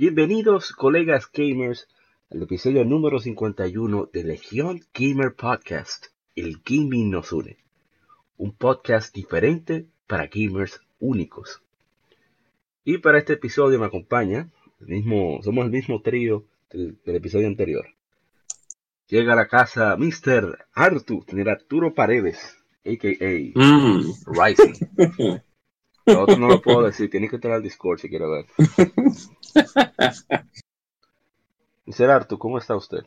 Bienvenidos, colegas gamers, al episodio número 51 de Legión Gamer Podcast. El gaming nos une. Un podcast diferente para gamers únicos. Y para este episodio me acompaña, el mismo, somos el mismo trío del, del episodio anterior. Llega a la casa Mr. Artu, señor Arturo Paredes, a.k.a. Mm. Rising. Lo otro no lo puedo decir, tienes que entrar al Discord si quieres ver. Artu, ¿cómo está usted?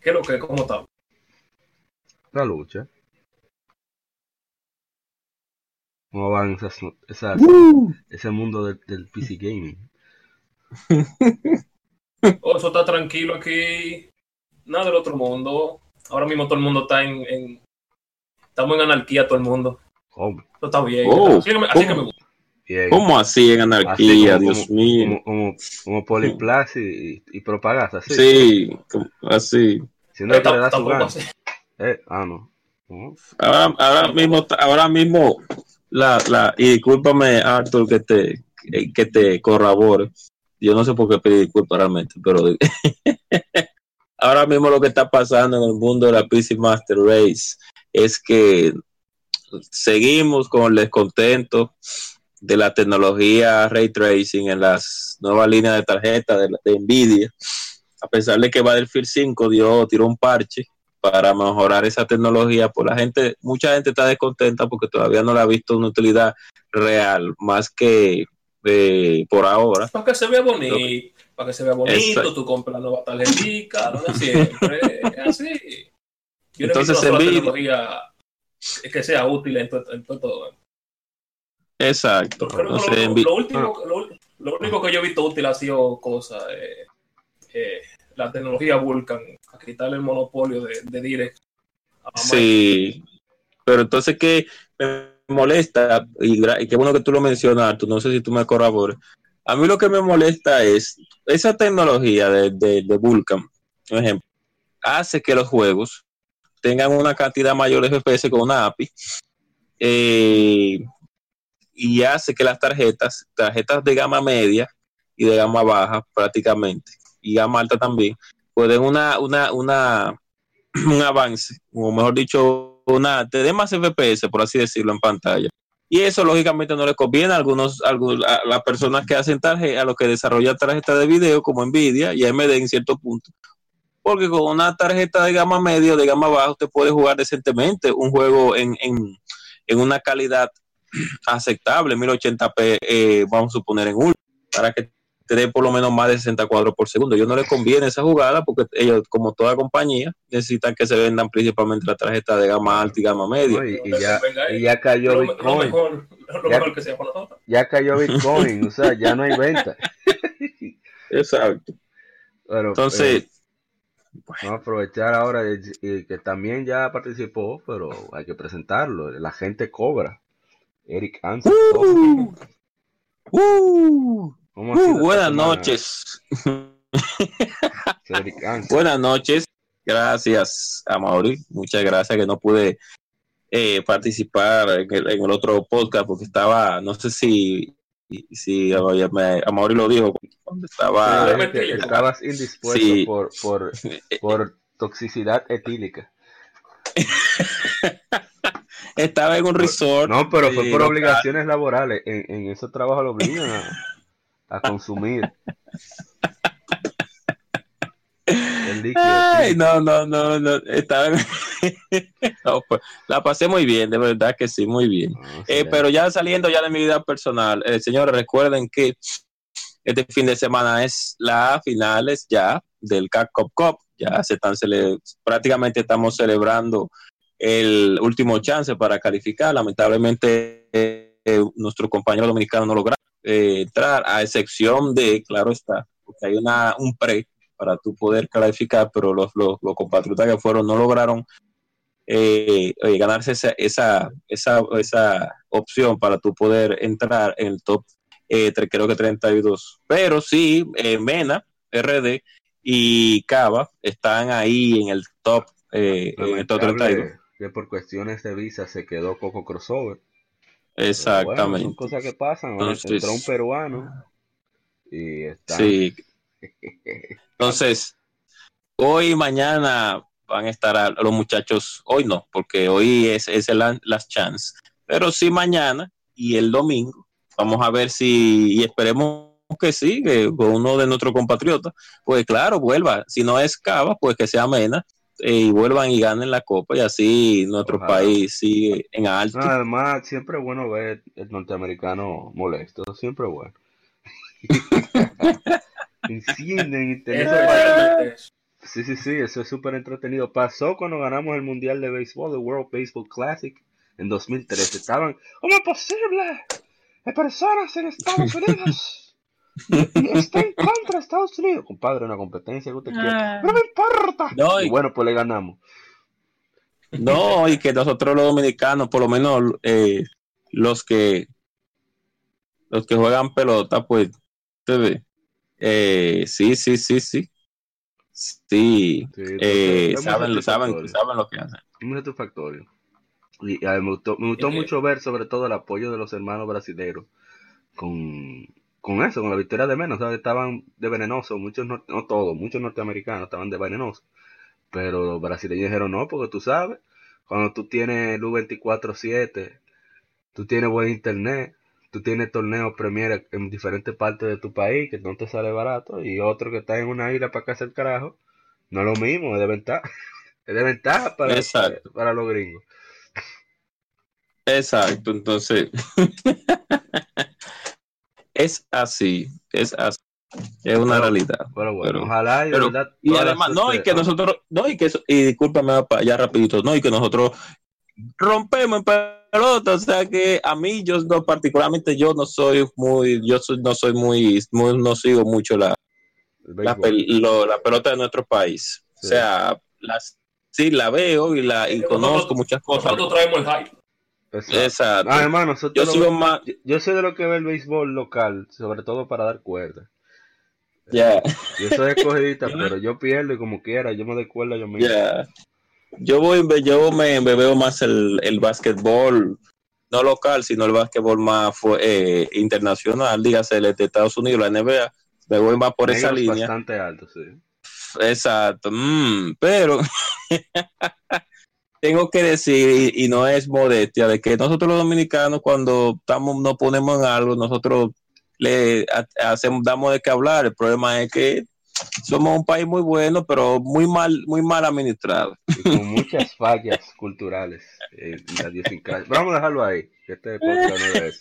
¿Qué es lo que? ¿Cómo está? La lucha. ¿Cómo van esas, esas- Uh. ese mundo del, del PC Gaming? Oh, eso está tranquilo aquí. Nada del otro mundo. Ahora mismo todo el mundo está en. en- estamos en anarquía, todo el mundo. ¿Cómo? Eso está bien. Oh, así que me, así que ¿cómo? me gusta. ¿Cómo así en Así anarquía, como- Dios como- mío? Como, como, como Poliplas y, y propaganda, así. Sí, así. Si no es que le Tam- da su. Eh, ah, no. Ahora, ahora mismo, ahora mismo, la, la, y discúlpame, Arthur, que te, que, que te corrobore. Yo no sé por qué pedí disculpas realmente, pero ahora mismo lo que está pasando en el mundo de la PC Master Race es que seguimos con el descontento de la tecnología ray tracing en las nuevas líneas de tarjeta de, la- de Nvidia. A pesar de que Battlefield 5 dio, tiró un parche para mejorar esa tecnología, pues la gente, mucha gente está descontenta porque todavía no le ha visto una utilidad real, más que eh, por ahora. Para que se vea bonito. Para que se vea bonito, Exacto. tú compras la nueva tarjetita, lo de siempre. así. Yo Entonces, necesito la tecnología que sea útil en todo. En todo. Exacto. Creo que Entonces, lo, último, lo, lo único que yo he visto útil ha sido cosa, eh, eh, la tecnología Vulkan, a quitarle el monopolio de, de Direct. Sí, pero entonces que me molesta, y, qué bueno que tú lo mencionas, tú no sé si tú me corrobores. A mí lo que me molesta es esa tecnología de, de, de Vulkan, por ejemplo, hace que los juegos tengan una cantidad mayor de FPS con una API eh, y hace que las tarjetas, tarjetas de gama media y de gama baja prácticamente, y gama alta también, pueden una, una, una, un avance, o mejor dicho, una, te dé más FPS, por así decirlo, en pantalla. Y eso lógicamente no le conviene a algunos, a, a las personas que hacen tarjeta, a los que desarrollan tarjetas de video como Nvidia y AMD en cierto punto. Porque con una tarjeta de gama media o de gama baja usted puede jugar decentemente un juego en, en, en una calidad aceptable, 1080p, eh, vamos a suponer en ultra, para que te dé por lo menos más de 60 cuadros por segundo. Yo no le conviene esa jugada porque ellos, como toda compañía, necesitan que se vendan principalmente la tarjeta de gama alta y gama media. Y, y ya, y ya cayó lo, lo Bitcoin. mejor, lo Ya- que sea cayó Bitcoin. o sea, ya no hay venta. Exacto. Pero, Entonces, eh, vamos a aprovechar ahora de- y que también ya participó, pero hay que presentarlo. La gente cobra. Eric Hansen. uh, uh, ¿Cómo ha sido uh, buenas semana, noches. Eric? Buenas noches. Gracias a Mauri. Muchas gracias que no pude eh, participar en el, en el otro podcast porque estaba, no sé si, si a, me- a Mauri lo dijo cuando estaba. Sí, estabas indispuesto Sí. por, por, por toxicidad etílica. Estaba en un resort. No, pero fue por obligaciones laborales. En, en esos trabajos lo obligan a, a consumir. El líquido Ay, no, no, no, no. Estaba No, pues, la pasé muy bien, de verdad que sí, muy bien. Sí, Eh, pero ya saliendo ya de mi vida personal, eh, señores, recuerden que este fin de semana es la finales ya del CAC Cup Cup. Ya se están cele- prácticamente estamos celebrando el último chance para calificar. Lamentablemente eh, nuestro compañero dominicano no logra eh, entrar, a excepción de, claro está, porque hay una, un pre para tú poder clasificar, pero los, los, los compatriotas que fueron no lograron eh, eh, ganarse esa, esa, esa, esa opción para tú poder entrar en el top, creo que 32. Pero sí, Mena, RD y Cava están ahí en el top, eh, en el top 32. Que por cuestiones de visa se quedó Coco Crossover. Exactamente. Bueno, son cosas que pasan. ¿no? Entonces- Entró un peruano y está. Sí. Entonces, hoy y mañana van a estar a- los muchachos, hoy no, porque hoy es, es el la- last chance, pero sí mañana y el domingo. Vamos a ver si, y esperemos que sí, que con uno de nuestros compatriotas, pues claro, vuelva. Si no es Cava, pues que sea Mena y vuelvan y ganen la copa y así nuestro Ojalá. país sigue en alto. No, además, siempre es bueno ver el norteamericano molesto. Siempre es bueno. Encienden eso. Sí, sí, sí, eso es súper entretenido. Pasó cuando ganamos el Mundial de Béisbol, el World Baseball Classic, en 2013. Estaban, ¿cómo es posible? Hay personas en Estados Unidos está en contra de Estados Unidos. Compadre, una competencia que usted quiera. No me importa. No, Y y- bueno, pues le ganamos. No, y que nosotros los dominicanos, por lo menos eh, los que los que juegan pelota, pues. Eh, sí, sí, sí, sí. Sí, Sí, eh, es saben, lo saben, lo que hacen. Muy satisfactorio. Y mí me gustó, me gustó Eh, mucho ver sobre todo el apoyo de los hermanos brasileños con, con eso, con la victoria de menos. ¿sabes? Estaban de venenoso, muchos, nor- no todos, muchos norteamericanos estaban de venenoso. Pero los brasileños dijeron no, porque tú sabes, cuando tú tienes el U24-7, tú tienes buen internet, tú tienes torneos Premier en diferentes partes de tu país que no te sale barato, y otro que está en una isla para acá hacer carajo, no es lo mismo, es de ventaja. Es de ventaja para, Exacto. para los gringos. Exacto, entonces es así, es así, es una realidad. Pero bueno, Pero- ojalá y, pero- verdad, además, no, y que nosotros, no, y que eso, y discúlpame ya rapidito, no, y que nosotros rompemos en pelota, o sea que a mí, yo no, particularmente yo no soy muy, yo soy- no soy muy, muy- no sigo mucho la, la, pel- lo- la pelota de nuestro país. Sí. O sea, las, sí la veo y la y Nosotros- conozco muchas cosas. Nosotros traemos el hype. Exacto. Exacto. Además, nosotros yo lo- sigo más, yo, yo soy de lo que ve el béisbol local, sobre todo para dar cuerda. ya, Yo soy escogidita, pero yo pierdo y como quiera, yo me doy cuerda yo mismo. ya. Yo voy, yo me, me veo más el, el básquetbol, no local, sino el básquetbol más fue, eh, internacional, dígase el de Estados Unidos, la NBA, me voy más por esa línea. bastante alto, sí. Exacto, mm, pero tengo que decir, y, y no es modestia, de que nosotros los dominicanos cuando estamos, nos ponemos en algo, nosotros le ha- hacemos, damos de qué hablar. El problema es que somos un país muy bueno, pero muy mal, muy mal administrado. Y con muchas fallas culturales eh. Vamos a dejarlo ahí, este no es.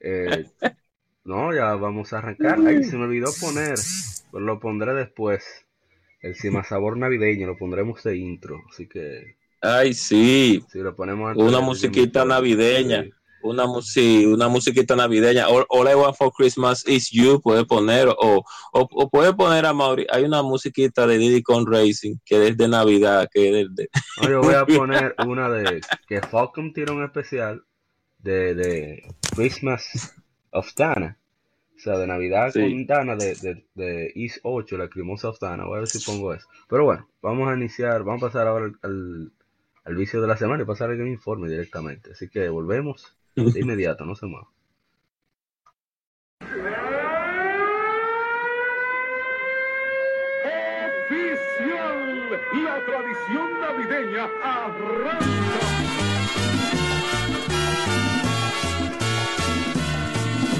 Eh, no, ya vamos a arrancar. Ay, se me olvidó poner, pero lo pondré después. El sabor navideño, lo pondremos de intro. Así que Ay, sí, si lo ponemos Una musiquita navideña. Sí. una, sí, una musiquita navideña. All, All I Want for Christmas is You, puede poner, o, o, o puede poner a Mauri. Hay una musiquita de Diddy Con Racing que es de Navidad, que es de, No, yo voy a poner una de que Falcon tira un especial de, de Christmas of Dana. O sea, de Navidad Sí. con Dana de, de, de East 8, la cremosa of Dana. Voy a ver si pongo eso. Pero bueno, vamos a iniciar, vamos a pasar ahora al, al, al vicio de la semana y pasar al informe directamente. Así que volvemos de inmediato, no se muevan. Oficial, la tradición navideña arranca.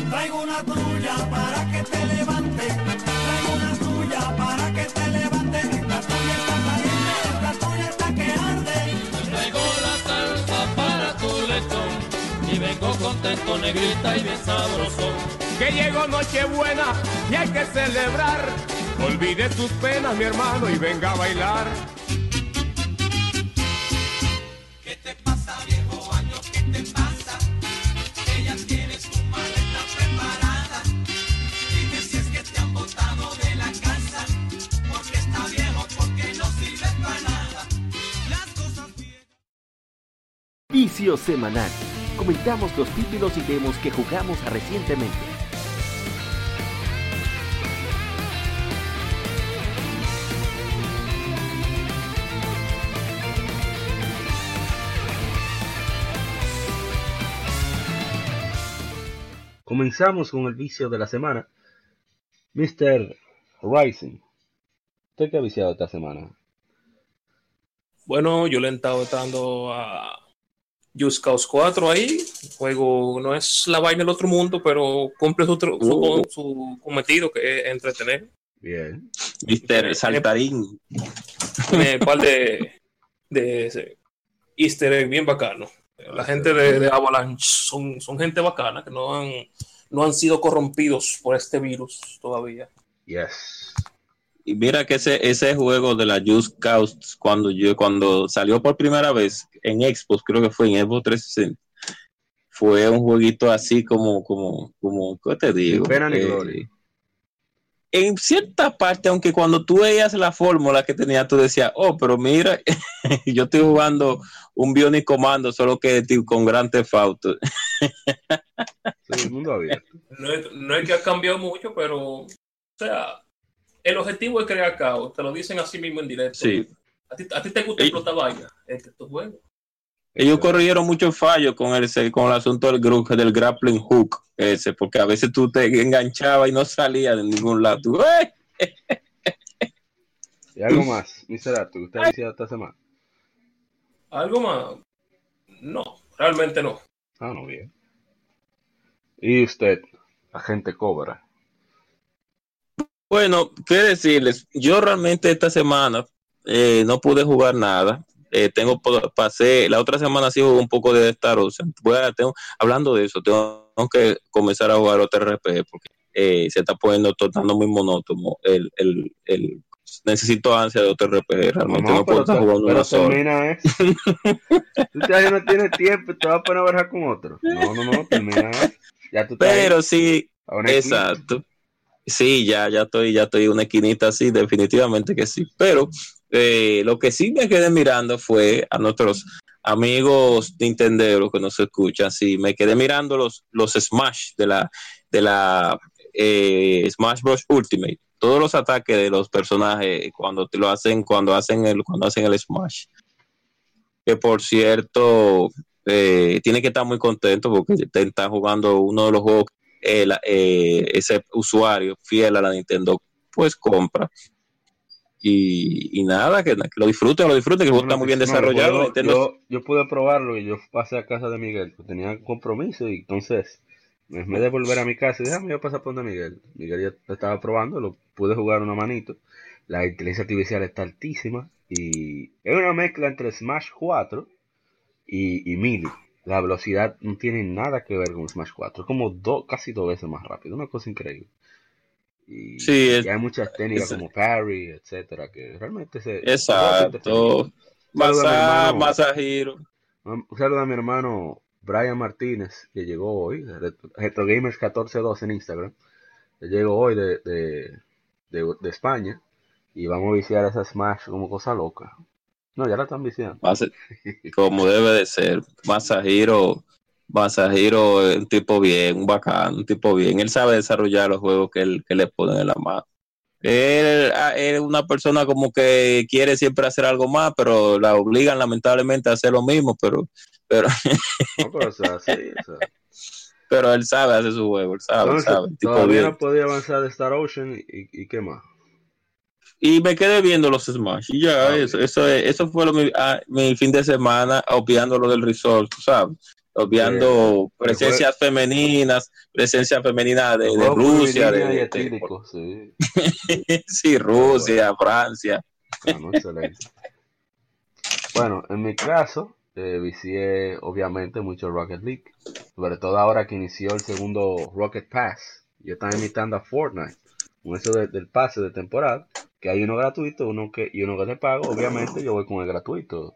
Traigo una tuya para que te levante. Traigo una tuya para que te levante. contento, negrita y bien sabroso. Que llegó Nochebuena y hay que celebrar. Olvide tus penas, mi hermano, y venga a bailar. ¿Qué te pasa, viejo año? ¿Qué te pasa? Ella tiene su maleta preparada. Dime si es que te han botado de la casa. Porque está viejo, porque no sirve para nada. Las cosas... Vicio semanal. Comentamos los títulos y demos que jugamos recientemente. Comenzamos con el vicio de la semana. Mr. Rising. ¿Usted qué ha viciado esta semana? Bueno, yo le he estado dando a Just Cause 4 ahí. El juego no es la vaina del otro mundo, pero cumple su, Uh. su cometido, que es entretener. Bien. Mr. Saltarín. Tiene un par de, de easter egg bien bacano. La gente de, de Avalanche son, son gente bacana que no han, no han sido corrompidos por este virus todavía. Yes. Y mira que ese, ese juego de la Just Cause, cuando yo, cuando salió por primera vez en Xbox, creo que fue en Xbox 360, fue un jueguito así como, como, como, ¿qué te digo? Sin pena ni Eh, gloria. en cierta parte, aunque cuando tú veías la fórmula que tenía, tú decías, oh, pero mira, yo estoy jugando un Bionic Commando, solo que tío, con Grand Theft Auto. Sí, el mundo abierto. No es, no es que ha cambiado mucho, pero, o sea, el objetivo es crear caos. Te lo dicen así mismo en directo. Sí. A ti, a ti te gusta explotar vaina. Este es tu juego. Ellos corrigieron muchos fallos con el, con el asunto del, del grappling hook ese, porque a veces tú te enganchabas y no salías de ningún lado. Tú, ¡eh! Y algo más, Mr. Arthur, ¿usted ha esta semana? ¿Algo más? No, realmente no. Ah, no, bien. Y usted, agente Cobra. Bueno, qué decirles, yo realmente esta semana eh, no pude jugar nada. Eh, tengo pasé la otra semana sí jugué un poco de Star Ocean. Voy a- tengo- hablando de eso, tengo, tengo que comenzar a jugar otro RPG porque eh, se está poniendo tornando muy monótono. El, el, el- necesito ansia de otro RPG. Realmente no, puedo pero, estar jugando solo. termina eso. tú ya no tienes tiempo y te vas a poner a trabajar con otro. No, no, no, termina eso. Ya tú Pero sí, una. Exacto. Sí, ya, ya estoy, ya estoy una esquinita así, definitivamente que sí. Pero eh, lo que sí me quedé mirando fue a nuestros amigos nintenderos que nos escuchan. Sí, me quedé mirando los, los Smash de la, de la eh, Smash Bros. Ultimate. Todos los ataques de los personajes cuando te lo hacen, cuando hacen el, cuando hacen el Smash. Que por cierto, eh, tiene que estar muy contento porque está jugando uno de los juegos el, eh, ese usuario fiel a la Nintendo pues compra y, y nada, que, que lo disfrute, lo disfrute, que el juego Bueno, está muy bien pues, no, desarrollado. yo, Nintendo- yo, yo pude probarlo y yo pasé a casa de Miguel, que tenía un compromiso y entonces, en vez de volver a mi casa, dije, déjame yo pasar por donde Miguel. Miguel ya lo estaba probando, lo pude jugar una manito. La inteligencia artificial está altísima y es una mezcla entre Smash 4 y, y Melee. La velocidad no tiene nada que ver con Smash 4, es como do- casi dos veces más rápido, una cosa increíble. Y, Sí, es- y hay muchas técnicas es- como parry, etcétera, que realmente se... Exacto. Masa. Masahiro. Un saludo a mi hermano Brian Martínez, que llegó hoy, de RetroGamers1412 en Instagram. Llegó hoy de, de, de- de España. Y vamos a viciar esa Smash como cosa loca. No, ya la están viciando. Como debe de ser. Masahiro, Masahiro es un tipo bien, un bacán, un tipo bien. Él sabe desarrollar los juegos que, él, que le ponen en la mano. Él ah, es una persona como que quiere siempre hacer algo más, pero la obligan lamentablemente a hacer lo mismo, pero, pero, No, pero, o sea, sí, o sea. pero él sabe hacer su juego, él sabe, sabe. tipo todavía bien. no podía avanzar de Star Ocean y, y qué más. Y me quedé viendo los Smash. Y ya, Ah, eso, eso, es- eso fue lo, mi, ah, mi fin de semana, obviando lo del resort, sabes. Obviando presencias femeninas, presencia femenina de, Rusia, de, etílico, sí. sí, Rusia, Francia. Ah, no, excelente. Bueno, en mi caso, eh, vicié obviamente mucho Rocket League. Sobre todo ahora que inició el segundo Rocket Pass. Yo estaba imitando a Fortnite. Con eso de- del pase de temporada. Que hay uno gratuito uno que, y uno que te pago. Obviamente yo voy con el gratuito.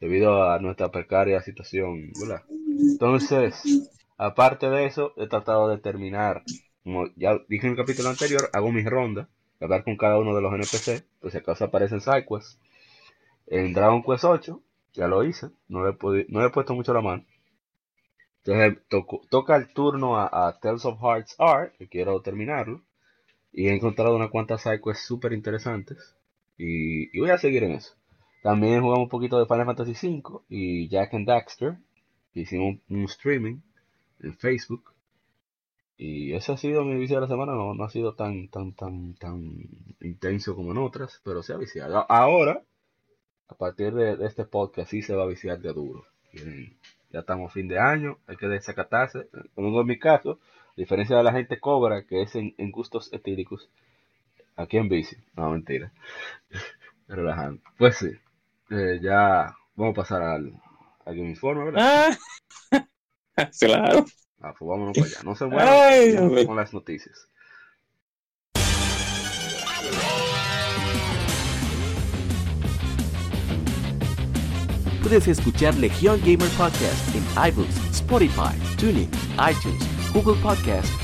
Debido a nuestra precaria situación. Entonces, aparte de eso, he tratado de terminar. Como ya dije en el capítulo anterior, hago mis rondas. Hablar con cada uno de los NPC. Pues si acaso aparecen SideQuest. En Dragon Quest 8 ya lo hice, no le, he no le he puesto mucho la mano. Entonces toco- toca el turno a, Tales of Hearts R, que quiero terminarlo. Y he encontrado unas cuantas sidequests súper interesantes. Y voy a seguir en eso. También jugamos un poquito de Final Fantasy V y Jack and Daxter. Hicimos un, streaming en Facebook. Y ese ha sido mi vicio de la semana. No, no ha sido tan, tan, tan, tan intenso como en otras, pero se ha viciado. Ahora, a partir de, este podcast, sí se va a viciar de duro. Ya estamos fin de año, hay que desacatarse. Como en mi caso, a diferencia de la gente cobra, que es en, en gustos etíricos, aquí en bici. No, mentira. Relajando. Pues sí, eh, ya vamos a pasar al, al Game Informe, ¿verdad? Ah, claro. Ah, pues vámonos para allá. No se muevan con las noticias. Puedes escuchar Legión Gamer Podcast en iBooks, Spotify, TuneIn, iTunes, Google Podcast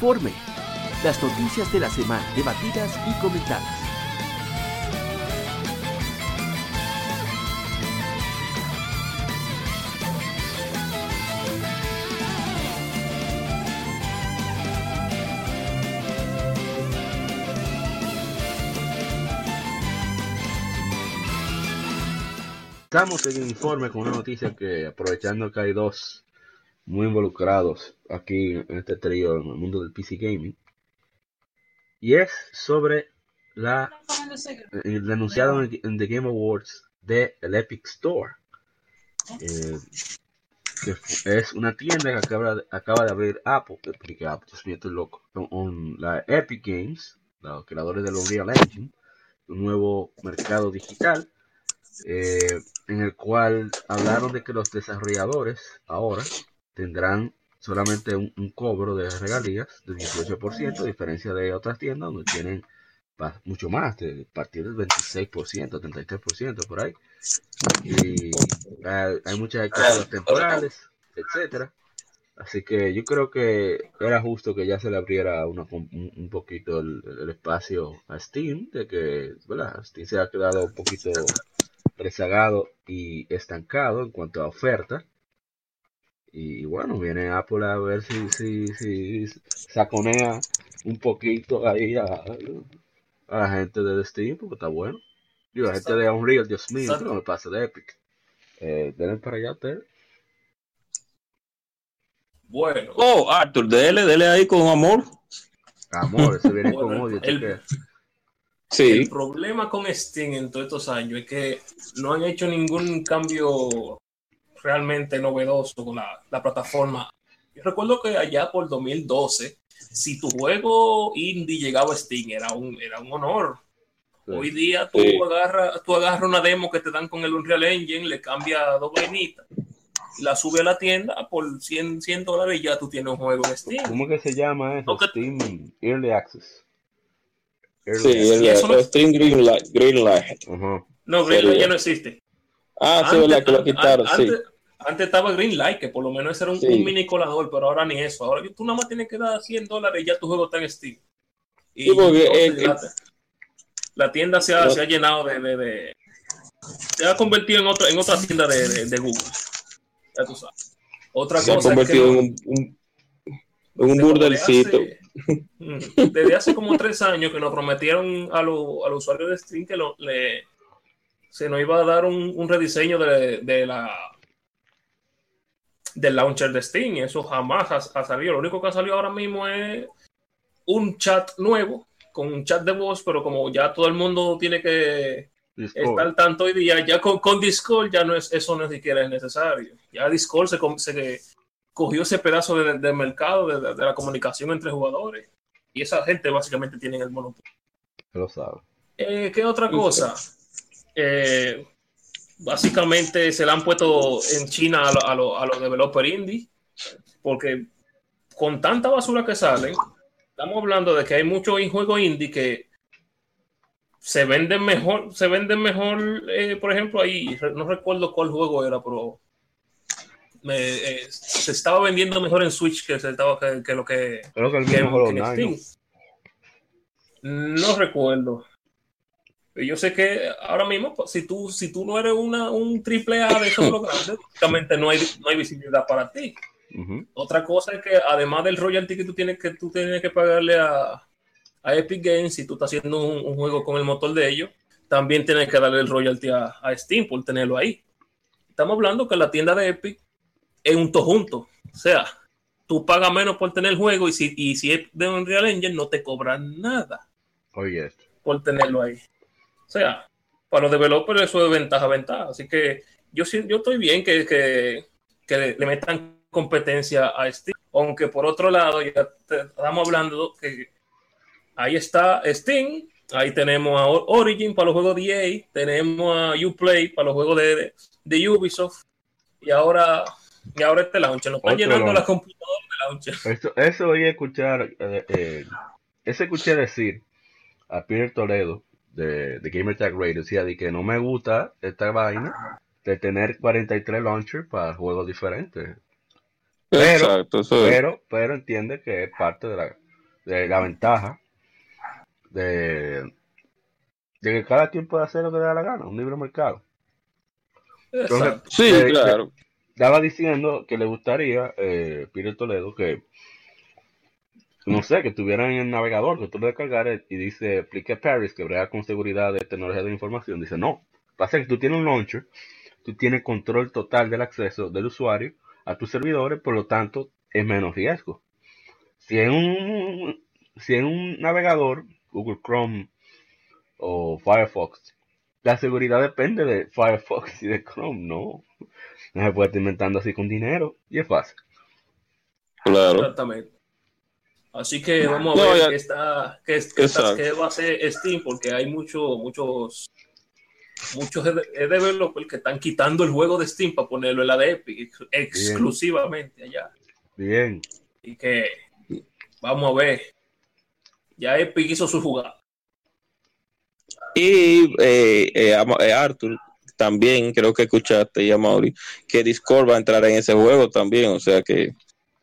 Informe. Las noticias de la semana debatidas y comentadas. Estamos en informe con una noticia que, aprovechando que hay dos muy involucrados aquí en este trío en el mundo del PC Gaming, y es sobre la el denunciado en, The Game Awards de el Epic Store, eh, que es una tienda que acaba acaba de abrir Apple, eh, porque Apple, Dios mío, estoy loco, con, con la Epic Games, los creadores del Unreal Engine, un nuevo mercado digital eh, en el cual hablaron de que los desarrolladores ahora tendrán solamente un, cobro de regalías del 18%, a diferencia de otras tiendas donde tienen mucho más, de partir del 26%, 33% por ahí. Y hay, muchas temporales, etcétera. Así que yo creo que era justo que ya se le abriera una un, un poquito el, el espacio a Steam, de que ¿verdad? Steam se ha quedado un poquito rezagado y estancado en cuanto a oferta. Y bueno, viene Apple a ver si, si, si saconea un poquito ahí a, a la gente de Steam, porque está bueno. Y la gente de Unreal, Dios mío, ¿qué no me pasa de Epic? Eh, denle para allá ustedes. Bueno, Oh, Arthur, dele, dele ahí con amor. Amor, ese viene con odio, el-. Sí. el problema con Steam en todos estos años es que no han hecho ningún cambio realmente novedoso con la, la plataforma. Yo recuerdo que allá por 2012, si tu juego indie llegaba a Steam, era un, era un honor. Sí. Hoy día tú Sí. agarras tú agarras una demo que te dan con el Unreal Engine, le cambia dos vainitas, la sube a la tienda por 100, 100 dólares y ya tú tienes un juego en Steam. ¿Cómo que se llama eso? Steam Early Access. Early Sí, Access. el, eso no- el Stream Greenlight. No, Greenlight ya no existe. Ah, sí, verdad que lo quitaron, an- sí. Antes, antes estaba Greenlight, que por lo menos era un, Sí. un mini colador, pero ahora ni eso. Ahora tú nada más tienes que dar 100 dólares y ya tu juego está en Steam. Y Sí, porque, entonces eh, la, la tienda se ha, No. se ha llenado de, de- de- Se ha convertido en otra, en otra tienda de, Google. Ya tú sabes. Otra Se ha cosa es que convertido no- en un, burdelcito. Desde hace como tres años que nos prometieron a, lo- a los usuarios de Steam que lo- le, se nos iba a dar un, un rediseño de, de la del launcher de Steam. Eso jamás ha, ha salido. Lo único que ha salido ahora mismo es un chat nuevo con un chat de voz, pero como ya todo el mundo tiene que Discord. estar tanto hoy día, ya con, con Discord ya no es eso no siquiera es necesario. Ya Discord se, se cogió ese pedazo de- del mercado de, de- de la comunicación entre jugadores y esa gente básicamente tiene el monopolio. Lo sabe. Eh, ¿Qué otra cosa? Eh, básicamente se la han puesto en China a, lo- a, lo- a los developers indie, porque con tanta basura que salen, estamos hablando de que hay muchos juegos indie que se venden mejor, se venden mejor, eh, por ejemplo, ahí, no recuerdo cuál juego era, pero me, eh, se estaba vendiendo mejor en Switch que, se estaba, que, que lo que, Creo que el que, mismo que en. Steam. No recuerdo. Yo sé que ahora mismo, pues, si tú, si tú no eres una, un triple A de esos juegos grandes, prácticamente no hay, no hay visibilidad para ti. Otra cosa es que además del royalty que tú tienes que, tú tienes que pagarle a, a Epic Games, si tú estás haciendo un, un juego con el motor de ellos, también tienes que darle el royalty a, a Steam por tenerlo ahí. Estamos hablando que la tienda de Epic es un tojunto. O sea, tú pagas menos por tener el juego y si, y si es de Unreal Engine no te cobran nada Oye, por tenerlo ahí. O sea, para los developers eso es ventaja, ventaja. Así que yo sí, yo estoy bien que, que, que le, le metan competencia a Steam. Aunque por otro lado, ya te- estamos hablando que ahí está Steam, ahí tenemos a Origin para los juegos de EA, tenemos a Uplay para los juegos de, de Ubisoft, y ahora, y ahora este launcher. Nos está llenando la launcher. computadora de launcher. Eso, eso oí escuchar, eh, eh, eso escuché decir a Peter Toledo de, de Gamer Tag Radio, decía de que no me gusta esta vaina de tener 43 launchers para juegos diferentes. Pero- Exacto, eso es. Pero, pero entiende que es parte de la, de la ventaja de, de que cada quien puede hacer lo que le da la gana, un libre mercado. Entonces. Sí, eh, claro. Estaba diciendo que le gustaría, eh, Peter Toledo, que no sé, que tuvieran en el navegador, que tú lo descargaras y dice Aplique Paris, que brega con seguridad de tecnología de información. Dice, no, pasa que tú tienes un launcher, tú tienes control total del acceso del usuario a tus servidores, por lo tanto, es menos riesgo. Si en un, si en un navegador, Google Chrome o Firefox, la seguridad depende de Firefox y de Chrome, no. No se puede estar inventando así con dinero y es fácil. Claro. Exactamente. Así que vamos a No, ver ya- qué, está, qué, es- qué está- Exacto. qué va a hacer Steam, porque hay muchos, muchos, muchos de- de- developers que están quitando el juego de Steam para ponerlo en la de Epic ex- exclusivamente allá. Bien. Y que vamos a ver. Ya Epic hizo su jugada. Y eh, eh, eh, Arthur, también creo que escuchaste, y a Mauri, que Discord va a entrar en ese juego también, o sea que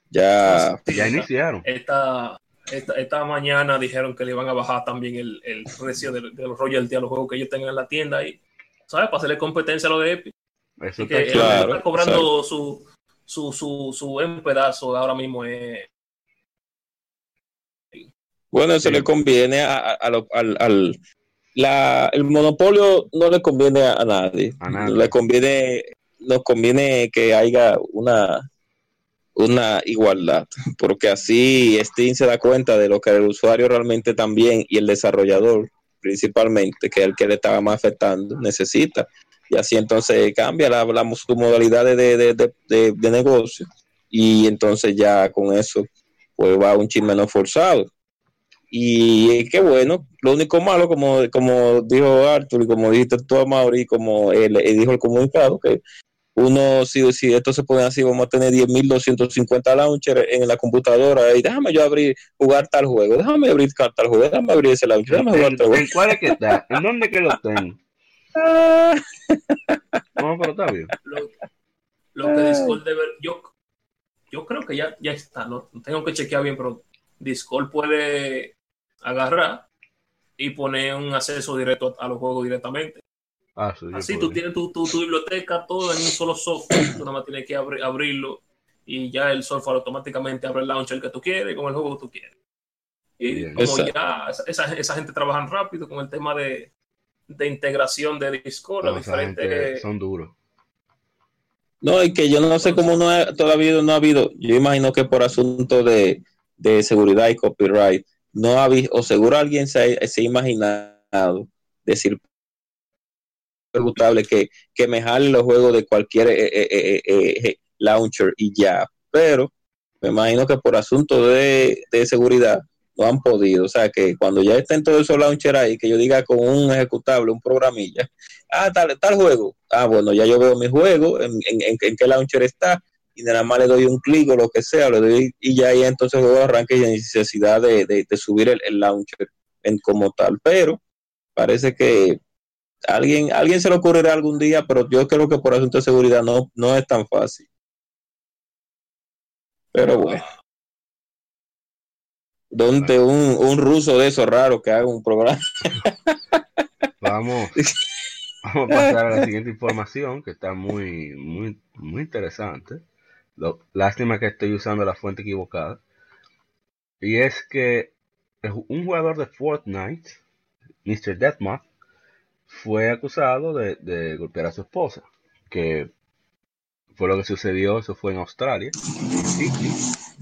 ya... Sí, Ya iniciaron. Esta, esta, esta mañana dijeron que le iban a bajar también el, el precio de, de los royalty a los juegos que ellos tengan en la tienda ahí. ¿Sabes? Para hacerle competencia a lo de Epic. Eso Así que está él Claro, está cobrando su, su, su, su buen pedazo ahora mismo. Es, Bueno, eso Sí. le conviene a, a- a lo- al... al- la, el monopolio no le conviene a nadie. A nadie. Le conviene, nos conviene que haya una, una igualdad, porque así Steam se da cuenta de lo que el usuario realmente también y el desarrollador principalmente, que es el que le estaba más afectando, necesita. Y así entonces cambia la, la- su modalidad de, de, de- negocio y entonces ya con eso pues va un chin menos forzado. Y qué bueno, lo único malo, como, como dijo Arthur y como dijiste tú, Mauri, como él dijo el comunicado, que uno, si, si esto se pone así, vamos a tener 10.250 launchers en la computadora y déjame yo abrir, jugar tal juego, déjame abrir tal juego, déjame abrir ese launcher, déjame jugar ¿En, tal juego. en cuál es que está? ¿En dónde que lo tengo? No, pero está bien. lo, lo que Discord debe. Yo, yo creo que ya, ya está. ¿no? Tengo que chequear bien, pero Discord puede agarrar y poner un acceso directo a los juegos directamente. Ah, sí, Así tú tienes tu, tu, tu biblioteca todo en un solo software. Tú nada más tienes que abrir- abrirlo y ya el software automáticamente abre el launcher que tú quieres con el juego que tú quieres. Y Bien. como Exacto. ya esa, esa, gente trabaja rápido con el tema de, de integración de Discord, No, las diferentes son duros. No, y que yo no sé cómo no ha- todavía no ha habido, yo imagino que por asunto de, de seguridad y copyright, no ha habido, o seguro alguien se ha, se ha imaginado decir ejecutable que, que me jale los juegos de cualquier eh, eh, eh, eh, launcher y ya, pero me imagino que por asunto de, de seguridad no han podido, o sea que cuando ya estén todos esos launchers ahí, que yo diga con un ejecutable, un programilla, ah, tal, tal juego, ah, bueno, ya yo veo mi juego, en, en, en- qué launcher está, y nada más le doy un clic o lo que sea, le doy, y ya ahí entonces el juego arranca y necesidad de, de- de subir el, el launcher en como tal, pero parece que alguien, alguien se le ocurrirá algún día, pero yo creo que por asunto de seguridad no, no es tan fácil. Pero bueno. Donde un, un ruso de esos raros que haga un programa. Vamos, vamos a pasar a la siguiente información que está muy, muy, muy interesante. Lo- lástima que estoy usando la fuente equivocada. Y es que un jugador de Fortnite, Mr. Deathmoth, fue acusado de, golpear a su esposa. Que fue lo que sucedió, eso fue en Australia, en Sydney,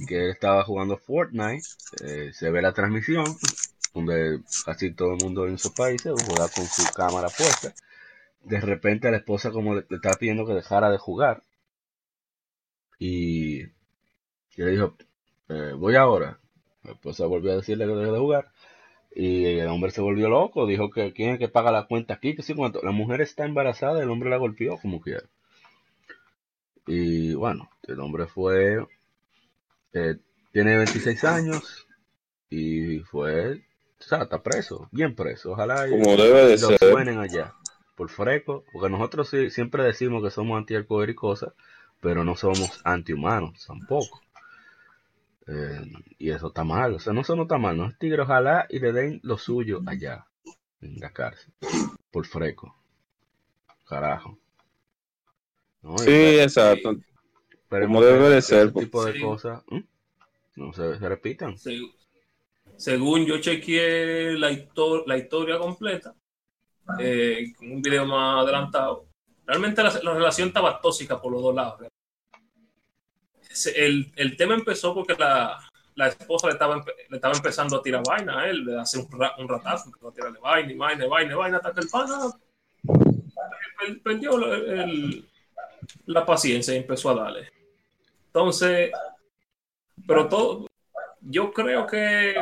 que él estaba jugando Fortnite. eh, se ve la transmisión, donde casi todo el mundo en sus países juega con su cámara puesta. De repente la esposa como le, le estaba pidiendo que dejara de jugar. Y, y le dijo, eh, voy ahora. La esposa volvió a decirle que deje de jugar. Y el hombre se volvió loco, dijo que quién es que paga la cuenta aquí, que sí, cuánto. La mujer está embarazada, el hombre la golpeó como quiera. Y bueno, el hombre fue, eh, tiene 26 años y fue, o sea, está preso, bien preso. Ojalá y, Como debe de y lo ser. suenen allá, por freco, porque nosotros sí- siempre decimos que somos anti-alcohol y cosas, pero no somos antihumanos tampoco. Eh, y eso está mal, o sea, no eso no está mal, no es tigre, ojalá y le den lo suyo allá, en la cárcel, por freco. Carajo. No, Sí, exacto. esperemos como debe de ese ser, tipo de Sí. cosas ¿m? no se, se repitan. Se- según yo chequeé la, histo- la historia completa, eh, con un video más adelantado, realmente la, la relación estaba tóxica por los dos lados. El, el tema empezó porque la, la esposa le estaba, le estaba empezando a tirar vaina a él, hace un, ra- un ratazo, empezó a tirarle vaina vaina vaina vaina, hasta que el pana per- perdió el- la paciencia y empezó a darle. Entonces, pero todo, yo creo que,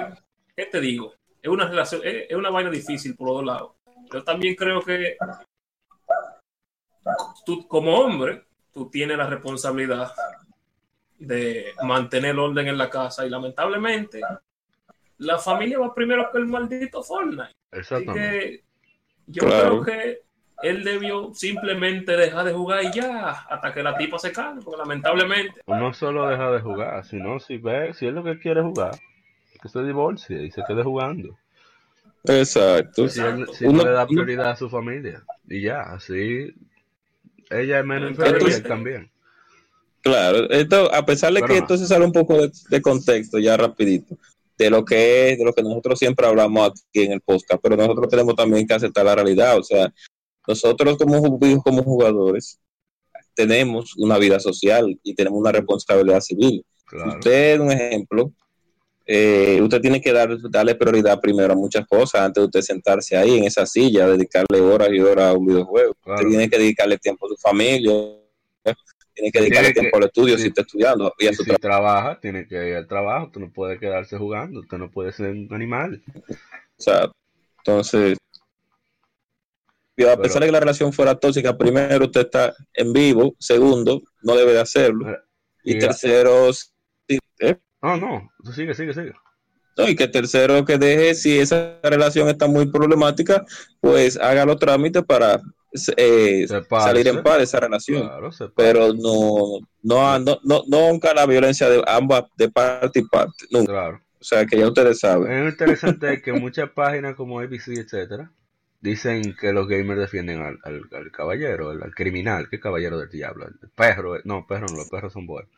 ¿qué te digo? Es una relación, es, es una vaina difícil por los dos lados. Yo también creo que tú, como hombre, tú tienes la responsabilidad de mantener el orden en la casa y lamentablemente la familia va primero que el maldito Fortnite. Así Exactamente. que yo Claro. creo que él debió simplemente dejar de jugar y ya, hasta que la tipa se calme, porque lamentablemente No solo deja de jugar, sino si ve, si es lo que quiere jugar, que se divorcie y se quede jugando. Exacto. Si él, si Uno- no le da prioridad a su familia. Y ya, así ella es menos infeliz y él también. Claro, esto, a pesar de Pero que no. entonces sale un poco de, de contexto, ya rapidito, de lo que es, de lo que nosotros siempre hablamos aquí en el podcast, pero nosotros tenemos también que aceptar la realidad, o sea, nosotros como, como jugadores tenemos una vida social y tenemos una responsabilidad civil. Claro. Usted, un ejemplo, eh, usted tiene que dar, darle prioridad primero a muchas cosas antes de usted sentarse ahí en esa silla, dedicarle horas y horas a un videojuego. Claro. Usted tiene que dedicarle tiempo a su familia, tiene que Tiene que- tiempo al estudio si está estudiando y Y si trabaja, tiene que ir al trabajo, tú no puedes quedarse jugando, usted no puede ser un animal. trabajo. Entonces, y a pesar de que la relación fuera tóxica, primero usted está en vivo, segundo, no debe de hacerlo, y Y- tercero, sí, ¿eh? No, no, tú sigue, sigue, sigue. No, y que tercero que deje, si esa relación está muy problemática, pues haga los trámites para eh, salir en paz de esa relación. Claro, Pero no, no, no, no, nunca la violencia de ambas, de parte y parte, nunca. Claro. O sea, que ya ustedes saben. Es interesante que muchas páginas como ABC, etcétera, dicen que los gamers defienden al, al- al caballero, al, al criminal, que caballero del diablo, el perro, no, perro no, los perros son buenos.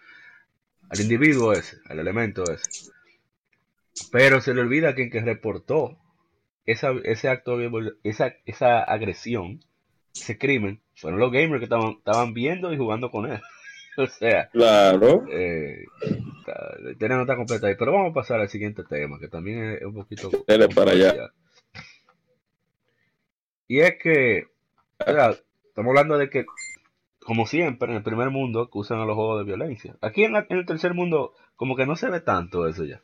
Al individuo ese, al elemento ese. Pero se le olvida que el que reportó esa, ese acto, esa, esa agresión, ese crimen, fueron los gamers que estaban, estaban viendo y jugando con él. o sea, Claro. eh, está- la historia no está completa ahí. Pero vamos a pasar al siguiente tema, que también es un poquito. Dele para allá. Y es que, estamos hablando de que, como siempre, en el primer mundo que usan a los juegos de violencia. Aquí en, la- en el tercer mundo, como que no se ve tanto eso ya.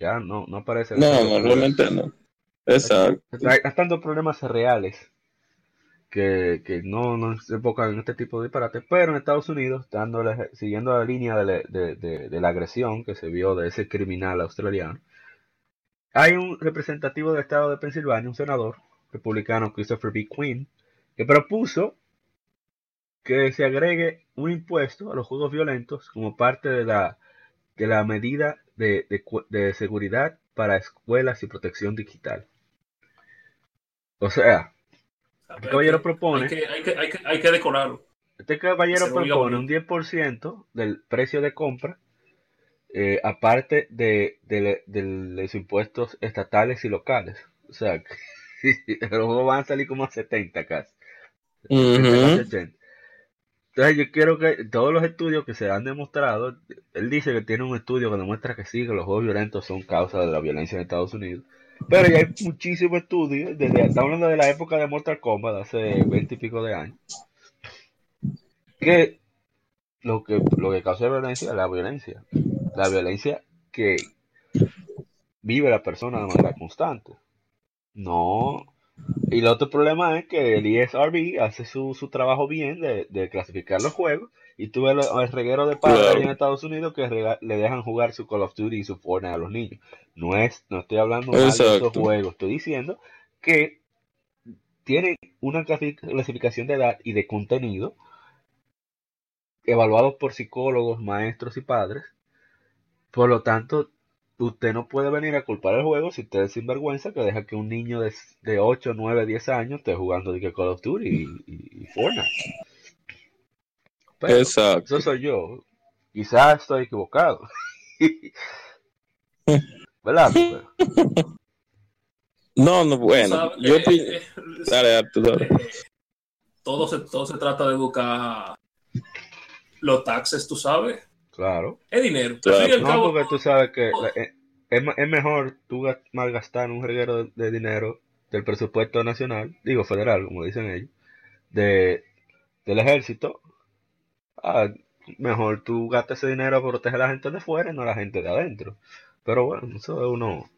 Ya no, no aparece. No, no, realmente no. Exacto. Hay, hay tantos problemas reales que, no, no se enfocan en este tipo de disparates, pero en Estados Unidos, siguiendo la línea de, la- agresión que se vio de ese criminal australiano, hay un representativo del estado de Pensilvania, un senador republicano, Christopher B. Quinn, que propuso que se agregue un impuesto a los juegos violentos como parte de la, de la medida de, de de seguridad para escuelas y protección digital. O sea, el caballero propone, Hay que, hay que, hay que, hay que decorarlo. este caballero propone un 10% del precio de compra, eh, aparte de, de- de los impuestos estatales y locales. O sea, los juegos van a salir como a 70 casi. Ujú. 80. Entonces yo quiero que todos los estudios que se han demostrado, él dice que tiene un estudio que demuestra que sí, que los juegos violentos son causa de la violencia en Estados Unidos. Pero ya hay muchísimos estudios, desde, estamos hablando de la época de Mortal Kombat, hace 20 y pico de años, que lo que, lo que causa violencia es la violencia. La violencia que vive la persona de manera constante. No. Y el otro problema es que el ESRB hace su, su trabajo bien de, de clasificar los juegos. Y tú ves el reguero de padres Claro. en Estados Unidos que le dejan jugar su Call of Duty y su Fortnite a los niños. No es, no estoy hablando mal de esos juegos. Estoy diciendo que tienen una clasi- clasificación de edad y de contenido evaluados por psicólogos, maestros y padres. Por lo tanto, usted no puede venir a culpar el juego si usted es sinvergüenza que deja que un niño de, de 8, 9, 10 años esté jugando de Call of Duty y, y- y Fortnite. Pero Exacto. eso soy yo. Quizás estoy equivocado. ¿Verdad? Pero- No, no, bueno. Yo Eh, opino- eh, Dale, Arturo, eh, todo, se, todo se trata de educar los taxes, tú sabes. Claro. Es dinero. Claro. No, cabo, porque tú sabes que la- eh, es, es mejor tú gas- malgastar un reguero de, de dinero del presupuesto nacional, digo federal, como dicen ellos, de, del ejército. Ah, mejor tú gastas ese dinero para proteger a la gente de fuera y no a la gente de adentro. Pero bueno, eso es uno.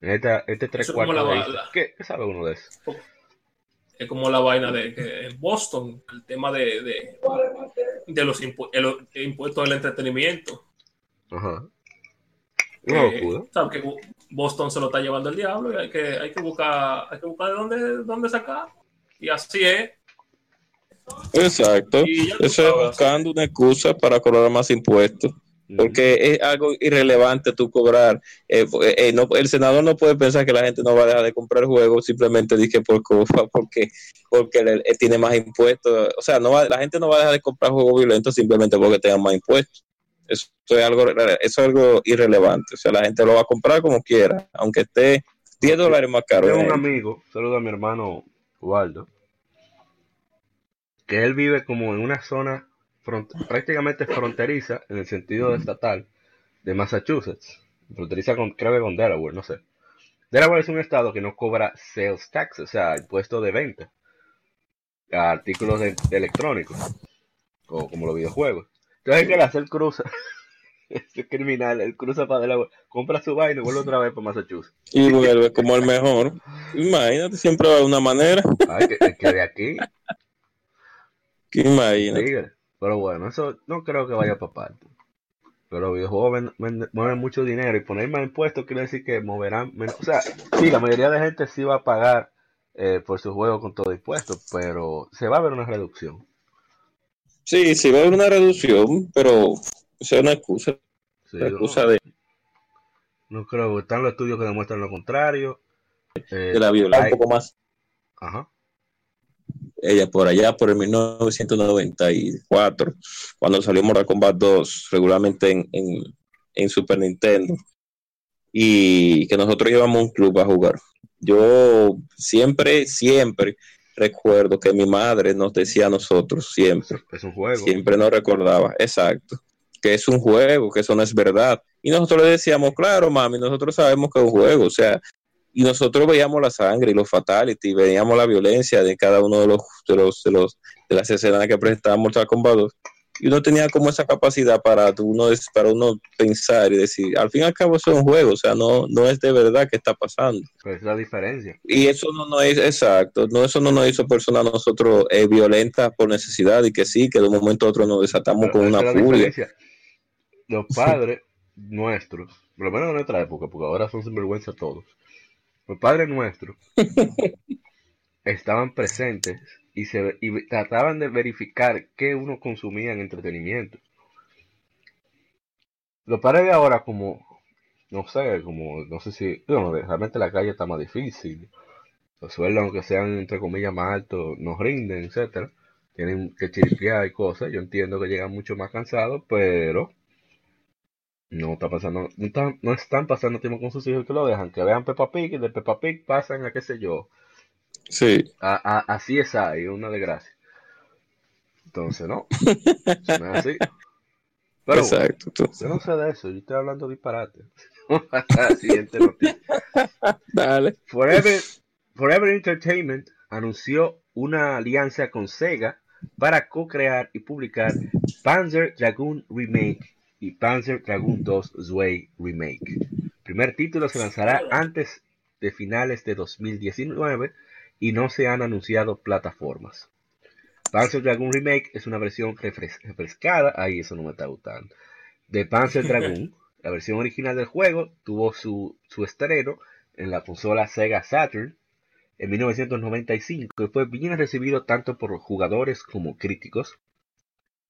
Esta, este tres es como cuartos la de. Easter. ¿Qué, sabe uno de eso? es como la vaina de que en Boston, el tema de, de, de los impu- el- el impuestos del entretenimiento. Ajá. Locura. ¿sabes? que Boston se lo está llevando el diablo y hay que, hay que buscar, hay que buscar de dónde, dónde sacar. Y así es. Exacto. Eso es buscando una excusa para cobrar más impuestos. Porque es algo irrelevante tú cobrar. Eh, eh, no- el senador no puede pensar que la gente no va a dejar de comprar juegos simplemente dije por, porque, porque le- eh, tiene más impuestos. O sea, no va- la gente no va a dejar de comprar juegos violentos simplemente porque tengan más impuestos. Eso es algo, eso es algo irrelevante. O sea, la gente lo va a comprar como quiera, aunque esté 10 dólares más caro. Tengo un eh. amigo, saludo a mi hermano Waldo, que él vive como en una zona front- prácticamente fronteriza en el sentido estatal de Massachusetts, fronteriza con, creo que con Delaware, no sé. Delaware es un estado que no cobra sales tax, o sea, impuesto de venta a artículos de, de electrónicos, o como los videojuegos. Entonces, que él hace? Él cruza, ese criminal, él cruza para Delaware, compra su vaina y vuelve otra vez para Massachusetts. Y vuelve como el mejor. Imagínate, siempre va de una manera. Ay, que, que de aquí, Que imagínate. Tigre. Pero bueno, eso no creo que vaya para parte. Pero los videojuegos ven- ven- mueven mucho dinero y poner más impuestos quiere decir que moverán menos. O sea, sí, la mayoría de gente sí va a pagar eh, por su juego con todo impuesto, pero se va a ver una reducción. Sí, sí va a haber una reducción, pero es una excusa. Sí, La no, excusa de, no creo están los estudios que demuestran lo contrario. Eh, de la violencia hay- un poco más. Ajá. Ella por allá, por el 1994, cuando salió Mortal Kombat 2 regularmente en, en, en Super Nintendo. Y que nosotros llevamos un club a jugar. Yo siempre, siempre recuerdo que mi madre nos decía a nosotros siempre, Es un juego. siempre nos recordaba, exacto, que es un juego, que eso no es verdad. Y nosotros le decíamos, claro, mami, nosotros sabemos que es un juego, o sea, y nosotros veíamos la sangre y los fatality, veíamos la violencia de cada uno de los de los de los de las escenas que presentaba Mortal Kombat 2. Y uno tenía como esa capacidad para uno para uno pensar y decir, al fin y al cabo eso es un juego, o sea, no no es de verdad que está pasando. Pues es la diferencia. Y eso no nos es exacto, no eso no nos hizo personas nosotros eh, violentas por necesidad y que sí, que de un momento a otro nos desatamos Pero con una furia. diferencia. Los padres nuestros, por lo menos en nuestra época, porque ahora son sinvergüenza todos. Los padres nuestros estaban presentes y, se, trataban de verificar qué uno consumía en entretenimiento. Los padres de ahora, como, no sé, como, no sé si, bueno, realmente la calle está más difícil. Los sueldos, aunque sean entre comillas más altos, nos rinden, etcétera tienen que chiripear y cosas. Yo entiendo que llegan mucho más cansados, pero no está pasando, no están, no están pasando tiempo con sus hijos que lo dejan, que vean Peppa Pig y de Peppa Pig pasan a qué sé yo, Sí, a, a, así es ahí, una desgracia. Entonces, no, es así. Pero exacto. tú- yo no sé de eso, yo estoy hablando disparate. Siguiente noticia. Dale. Forever, Forever Entertainment anunció una alianza con Sega para co-crear y publicar Panzer Dragoon Remake y Panzer Dragoon 2 Zwei Remake. El primer título se lanzará antes de finales de 2019 y no se han anunciado plataformas. Panzer Dragoon Remake es una versión refres- refrescada, ahí eso no me está gustando, de Panzer Dragoon. La versión original del juego tuvo su, su estreno en la consola Sega Saturn en 1995 y fue bien recibido tanto por jugadores como críticos.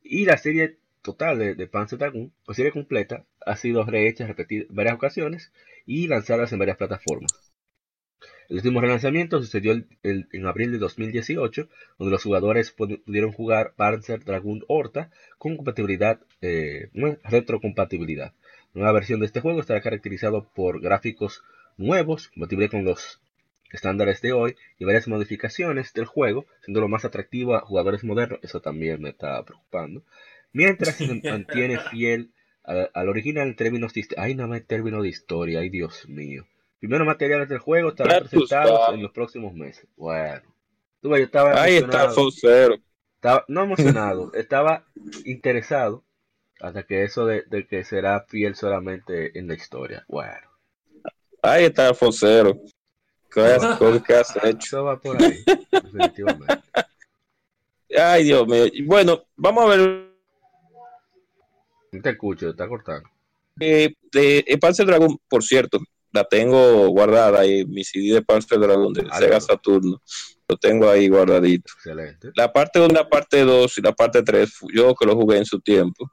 Y la serie total de, de Panzer Dragoon, o serie completa, ha sido rehecha repetidas- varias ocasiones y lanzadas en varias plataformas. El último relanzamiento sucedió en abril de 2018, donde los jugadores pu- pudieron jugar Panzer Dragoon Horta con compatibilidad, eh, retrocompatibilidad. La nueva versión de este juego estará caracterizado por gráficos nuevos, compatible con los estándares de hoy y varias modificaciones del juego, siendo lo más atractivo a jugadores modernos. Eso también me está preocupando. Mientras se mantiene fiel al, al original en términos de. Ay, no me términos de historia, ay Dios mío. Primeros materiales del juego estarán presentados en los próximos meses. Bueno. Tú yo estaba Ahí está. Focero. Estaba, no emocionado, estaba interesado hasta que eso de, de que será fiel solamente en la historia. Bueno, Ahí está Focero. ¿Qué has, qué has hecho? eso va por ahí, definitivamente. Ay, Dios mío. Bueno, vamos a ver. No te escucho, te está cortando. eh, de, Panzer Dragon, por cierto, la tengo guardada ahí, mi CD de Panzer Dragon de Ah, Sega claro. Saturno. Lo tengo ahí guardadito. Excelente. La parte 1, la parte 2 y la parte 3, yo que lo jugué en su tiempo,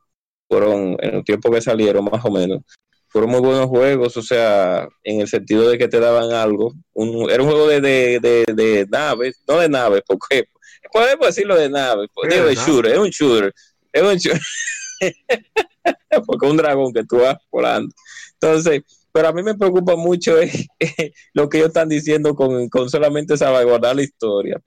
fueron en el tiempo que salieron más o menos, fueron muy buenos juegos, o sea, en el sentido de que te daban algo. Un- era un juego de, de, de, de naves, no de naves, porque podemos decirlo de naves, digo de shooter, es un shooter, es un shooter. porque un dragón que tú vas volando. Entonces, pero a mí me preocupa mucho eh, lo que ellos están diciendo con, con solamente salvaguardar la historia.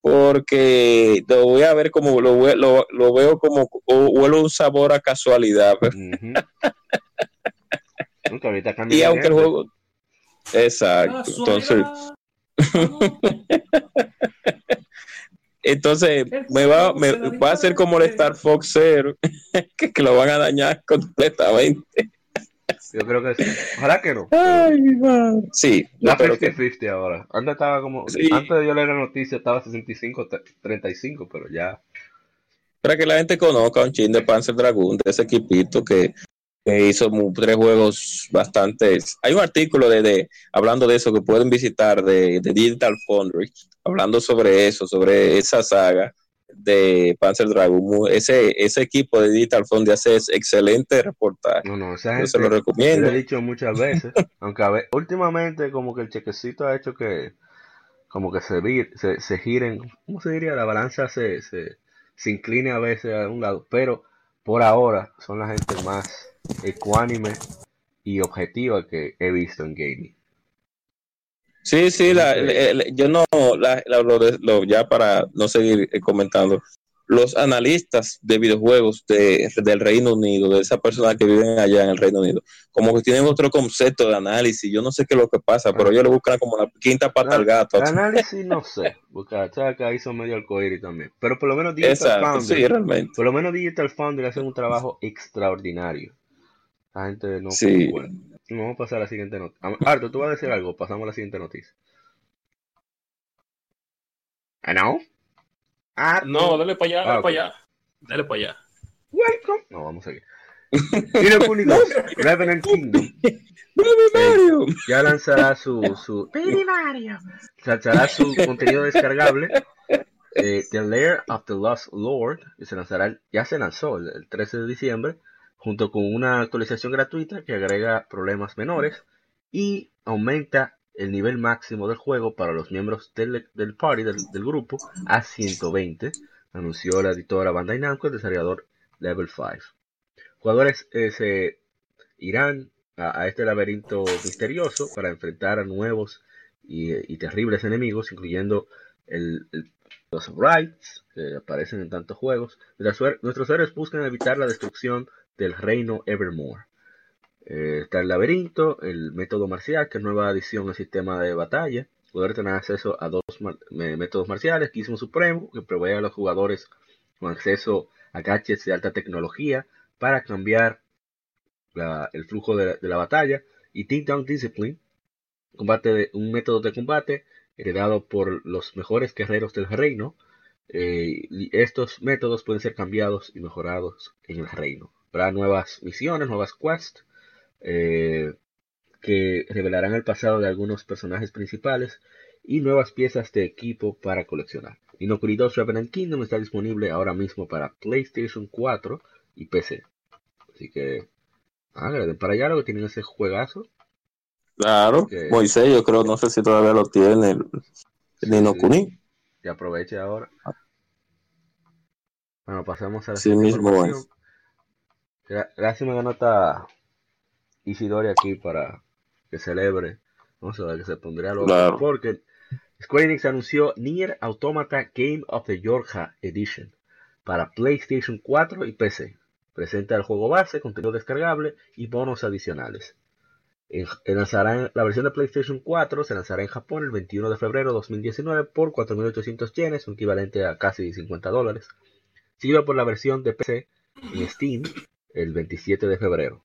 Porque lo voy a ver como lo, lo, lo veo como o huele un sabor a casualidad pues. Y aunque el juego exacto entonces entonces me va me va a hacer como el Star Fox Zero que, que lo van a dañar completamente Yo creo que sí. Ojalá que no. Ay, mi madre. sí La espero que 50-50 ahora. Antes estaba como. Sí. Antes de yo leer la noticia estaba 65-35, pero ya. para que la gente conozca un chin de Panzer Dragoon, de ese equipito que, que hizo tres juegos bastantes. Hay un artículo de, de- hablando de eso que pueden visitar de, de Digital Foundry, hablando sobre eso, sobre esa saga de Panzer Dragoon. Mu- Ese, ese equipo de Digital Foundry hace excelente reportaje. No, no, esa Yo se lo gente. Recomiendo. lo he dicho muchas veces. aunque a ver, últimamente, como que el chequecito ha hecho que. Como que se, vir- se, se giren. ¿Cómo se diría? La balanza se, se, se incline a veces a un lado. Pero por ahora son la gente más ecuánime y objetiva que he visto en gaming. Sí, sí, la- le- le- yo no, la- la- lo de- lo- ya para no seguir eh, comentando, los analistas de videojuegos de, del Reino Unido, de esas personas que viven allá en el Reino Unido, como que tienen otro concepto de análisis, yo no sé qué es lo que pasa, pero ellos lo buscan como la quinta pata al gato. El análisis no sé, porque sabes que ahí son medio alcohólicos también. Pero por lo menos Digital Exacto, sí, realmente. por lo menos Digital Foundry hace un trabajo extraordinario. La gente no Sí. bueno. Vamos a pasar a la siguiente noticia. Arto, tú vas a decir algo, pasamos a la siguiente noticia. ¿Ah, no? Arto. No, dale para allá, dale Ah, para allá. Dale para allá. Welcome. No, vamos a seguir. 2, Revenant Kingdom. Mario! ya lanzará su, su lanzará su contenido descargable eh, The Lair of the Lost Lord que se lanzará ya se lanzó el, el 13 de diciembre junto con una actualización gratuita que agrega problemas menores y aumenta el nivel máximo del juego para los miembros del, party del, grupo a 120 anunció la editora Bandai Namco el desarrollador Level 5 jugadores eh, se irán a, este laberinto misterioso para enfrentar a nuevos y, terribles enemigos, incluyendo los Rights que aparecen en tantos juegos. Nuestros héroes buscan evitar la destrucción del reino Evermore. Eh, está el laberinto, el método marcial, que es nueva adición al sistema de batalla. Poder tener acceso a dos métodos marciales, Quismo Supremo, que provee a los jugadores con acceso a gadgets de alta tecnología para cambiar el flujo de, la batalla. Y Team Down Discipline, combate de, un método de combate heredado por los mejores guerreros del reino. Eh, estos métodos pueden ser cambiados y mejorados en el reino. Habrá nuevas misiones, nuevas quests, eh, que revelarán el pasado de algunos personajes principales y nuevas piezas de equipo para coleccionar. Inokuri 2 Revenant Kingdom está disponible ahora mismo para PlayStation 4 y PC. Así que, ah, para allá lo que tienen ese juegazo. Claro, Que- Moisés, yo creo, no sé si todavía lo tiene, el- el Sí. Kuni. que aproveche ahora. Bueno, pasamos a la Sí siguiente mismo. Lástima que no está Isidori aquí para que celebre. Vamos a ver que se pondría loco. Claro. Porque Square Enix anunció Nier Automata Game of the Yorha Edition para PlayStation 4 y PC. Presenta el juego base, contenido descargable y bonos adicionales. En- en lanzará- la versión de PlayStation 4 se lanzará en Japón el 21 de febrero de 2019 por 4.800 yenes, un equivalente a casi 50 dólares. Seguido por la versión de PC en Steam el 27 de febrero.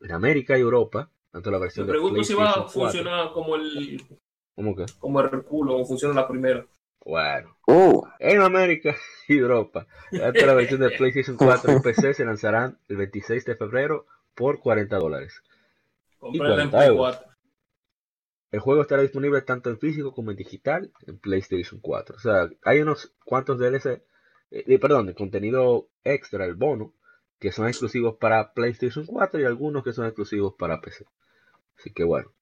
En América y Europa, tanto la Me versión de si PlayStation va a 4 funcionar como el, ¿Cómo que? como el culo o funciona la primera. Bueno, Oh, en América y Europa, tanto la versión de PlayStation 4 y PC se lanzarán el 26 de febrero por 40 dólares. Comprarla en 40 Play euros. 4. El juego estará disponible tanto en físico como en digital en PlayStation 4. O sea, hay unos cuantos DLC, eh, eh, perdón, de contenido extra, el bono, que son exclusivos para PlayStation 4 y algunos que son exclusivos para PC. Así que bueno,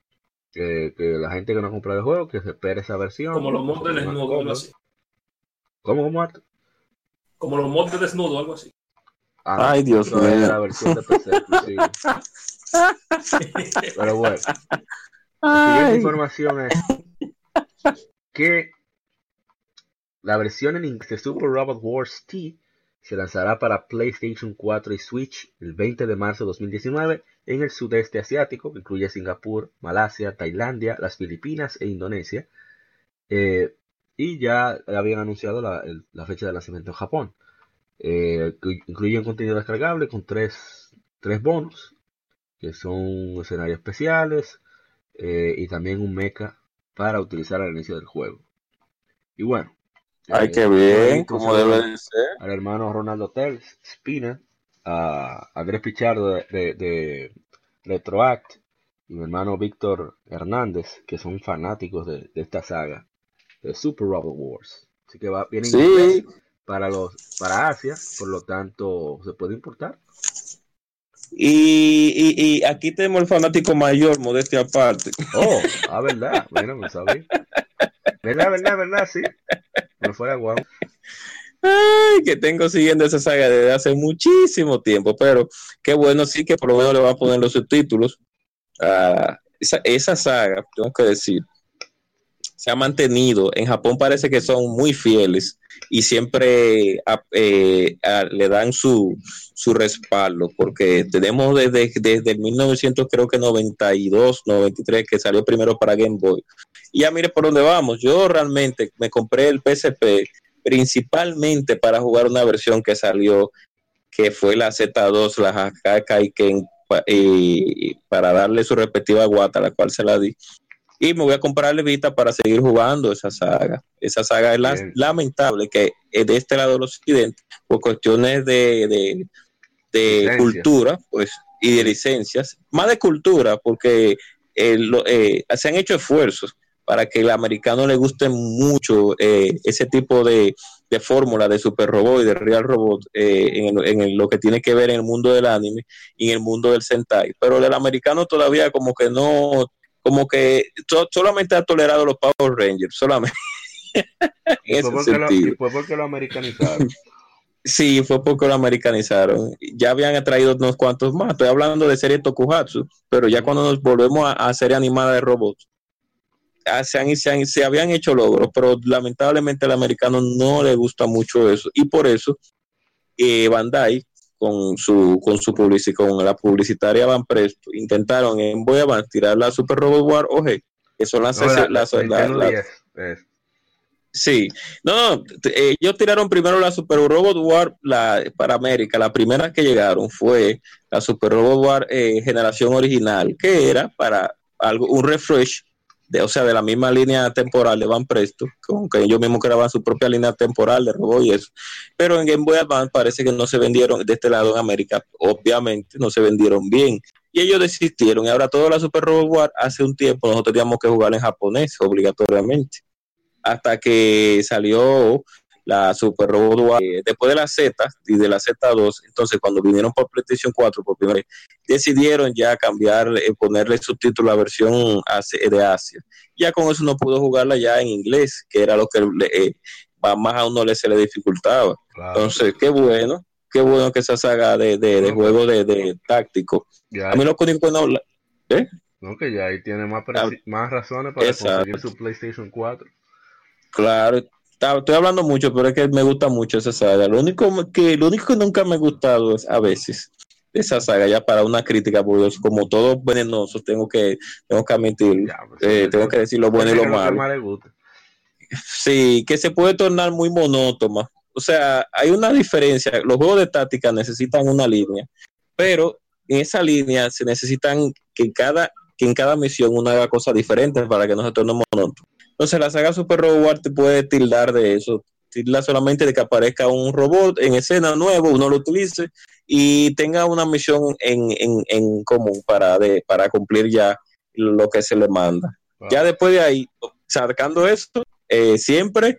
que, que la gente que no ha comprado el juego, que se espere esa versión. Como los mods de desnudo, algo así. ¿Cómo, cómo, Arthur? Como los mods de desnudo, algo así. Ah, Ay, Dios no, es mío. la versión de PC exclusiva. Pero bueno. La siguiente información es que la versión en inglés de Super Robot Wars T se lanzará para PlayStation 4 y Switch el 20 de marzo de 2019 en el sudeste asiático, que incluye Singapur, Malasia, Tailandia, las Filipinas e Indonesia. Eh, y ya habían anunciado la, fecha de lanzamiento en Japón. Eh, incluye contenido descargable con tres, tres bonos, que son escenarios especiales, eh, y también un mecha para utilizar al inicio del juego. Y bueno, ay, qué bien, como debe de ser. al hermano Ronaldo Telles, Spina, a Andrés Pichardo de, de, de Retroact y mi hermano Víctor Hernández, que son fanáticos de, de esta saga de Super Robot Wars. Así que va, viene en Sí. inglés para los para Asia, por lo tanto se puede importar. Y, y, y aquí tenemos el fanático mayor, modestia aparte. Oh, ah, verdad, bueno, no sabía. Verdad, verdad, verdad, sí. No fuera guau. Ay, que tengo siguiendo esa saga desde hace muchísimo tiempo, pero qué bueno, sí que por lo menos le van a poner los subtítulos a esa saga, tengo que decir, se ha mantenido. En Japón parece que son muy fieles y siempre a- eh, a- le dan su, su respaldo, porque tenemos desde, desde el 1900, creo que 92, 93, que salió primero para Game Boy. Y ya mire por dónde vamos. Yo realmente me compré el PSP principalmente para jugar una versión que salió, que fue la Z2, la Hakaka y y para darle su respectiva guata, la cual se la di. Y me voy a comprar Vita para seguir jugando esa saga. Esa saga es la- lamentable que es de este lado del occidente, por cuestiones de, de, de cultura, pues, y de licencias, más de cultura, porque eh, lo- eh, se han hecho esfuerzos para que el americano le guste mucho eh, ese tipo de, de fórmula de super robot y de real robot eh, en, el- en el- lo que tiene que ver en el mundo del anime y en el mundo del Sentai. Pero el americano todavía como que no, como que so- solamente ha tolerado los Power Rangers, solamente. en Y ese fue porque lo, sentido. y fue porque lo americanizaron. Sí, fue porque lo americanizaron. Ya habían traído unos cuantos más. Estoy hablando de serie Tokuhatsu, pero ya cuando nos volvemos a, a serie animada de robots, ah, se, han- se han- se habían hecho logros, pero lamentablemente al americano no le gusta mucho eso. Y por eso eh, Bandai, con su con su publici- con la publicitaria Van Presto, intentaron en Boy Advance tirar la Super Robot War OG, que son las, No, la- las- la las- Nintendo las- 10, es. Sí, no, no, ellos tiraron primero la Super Robot War la, para América. La primera que llegaron fue la Super Robot War eh, generación original, que era para algo, un refresh, o sea, de la misma línea temporal de Van Presto, con que ellos mismos creaban su propia línea temporal de robot y eso. Pero en Game Boy Advance parece que no se vendieron de este lado en América, obviamente no se vendieron bien. Y ellos desistieron. Y ahora toda la Super Robot War, hace un tiempo nosotros teníamos que jugar en japonés obligatoriamente hasta que salió la Super Robot. Eh, después de la Z y de la Z2, entonces cuando vinieron por PlayStation 4 por primera vez, decidieron ya cambiar, eh, ponerle subtítulo a la versión Asia- de Asia. Ya con eso no pudo jugarla ya en inglés, que era lo que le, eh, más a uno le se le dificultaba. Claro. Entonces, qué bueno, qué bueno que esa saga de, de, de juego de, de táctico. Ya, A mí lo que no... ¿Eh? no, que ya ahí tiene más, Ah, más razones para exacto. conseguir su PlayStation 4. Claro, estoy hablando mucho, pero es que me gusta mucho esa saga. Lo único que, lo único que nunca me ha gustado es a veces esa saga, ya para una crítica, porque como todos venenosos, tengo que, tengo que admitir, Ya, pues, eh, sí, tengo que decir lo bueno y Ese lo malo. Sí, que se puede tornar muy monótona. O sea, hay una diferencia. Los juegos de táctica necesitan una línea, pero en esa línea se necesitan que cada que en cada misión uno haga cosas diferentes para que no se torne monótono. Entonces la saga Super Robot te puede tildar de eso, tilda solamente de que aparezca un robot en escena nuevo, uno lo utilice y tenga una misión en, en, en común para, de, para cumplir ya lo que se le manda. Ya después de ahí, sacando esto, eh, siempre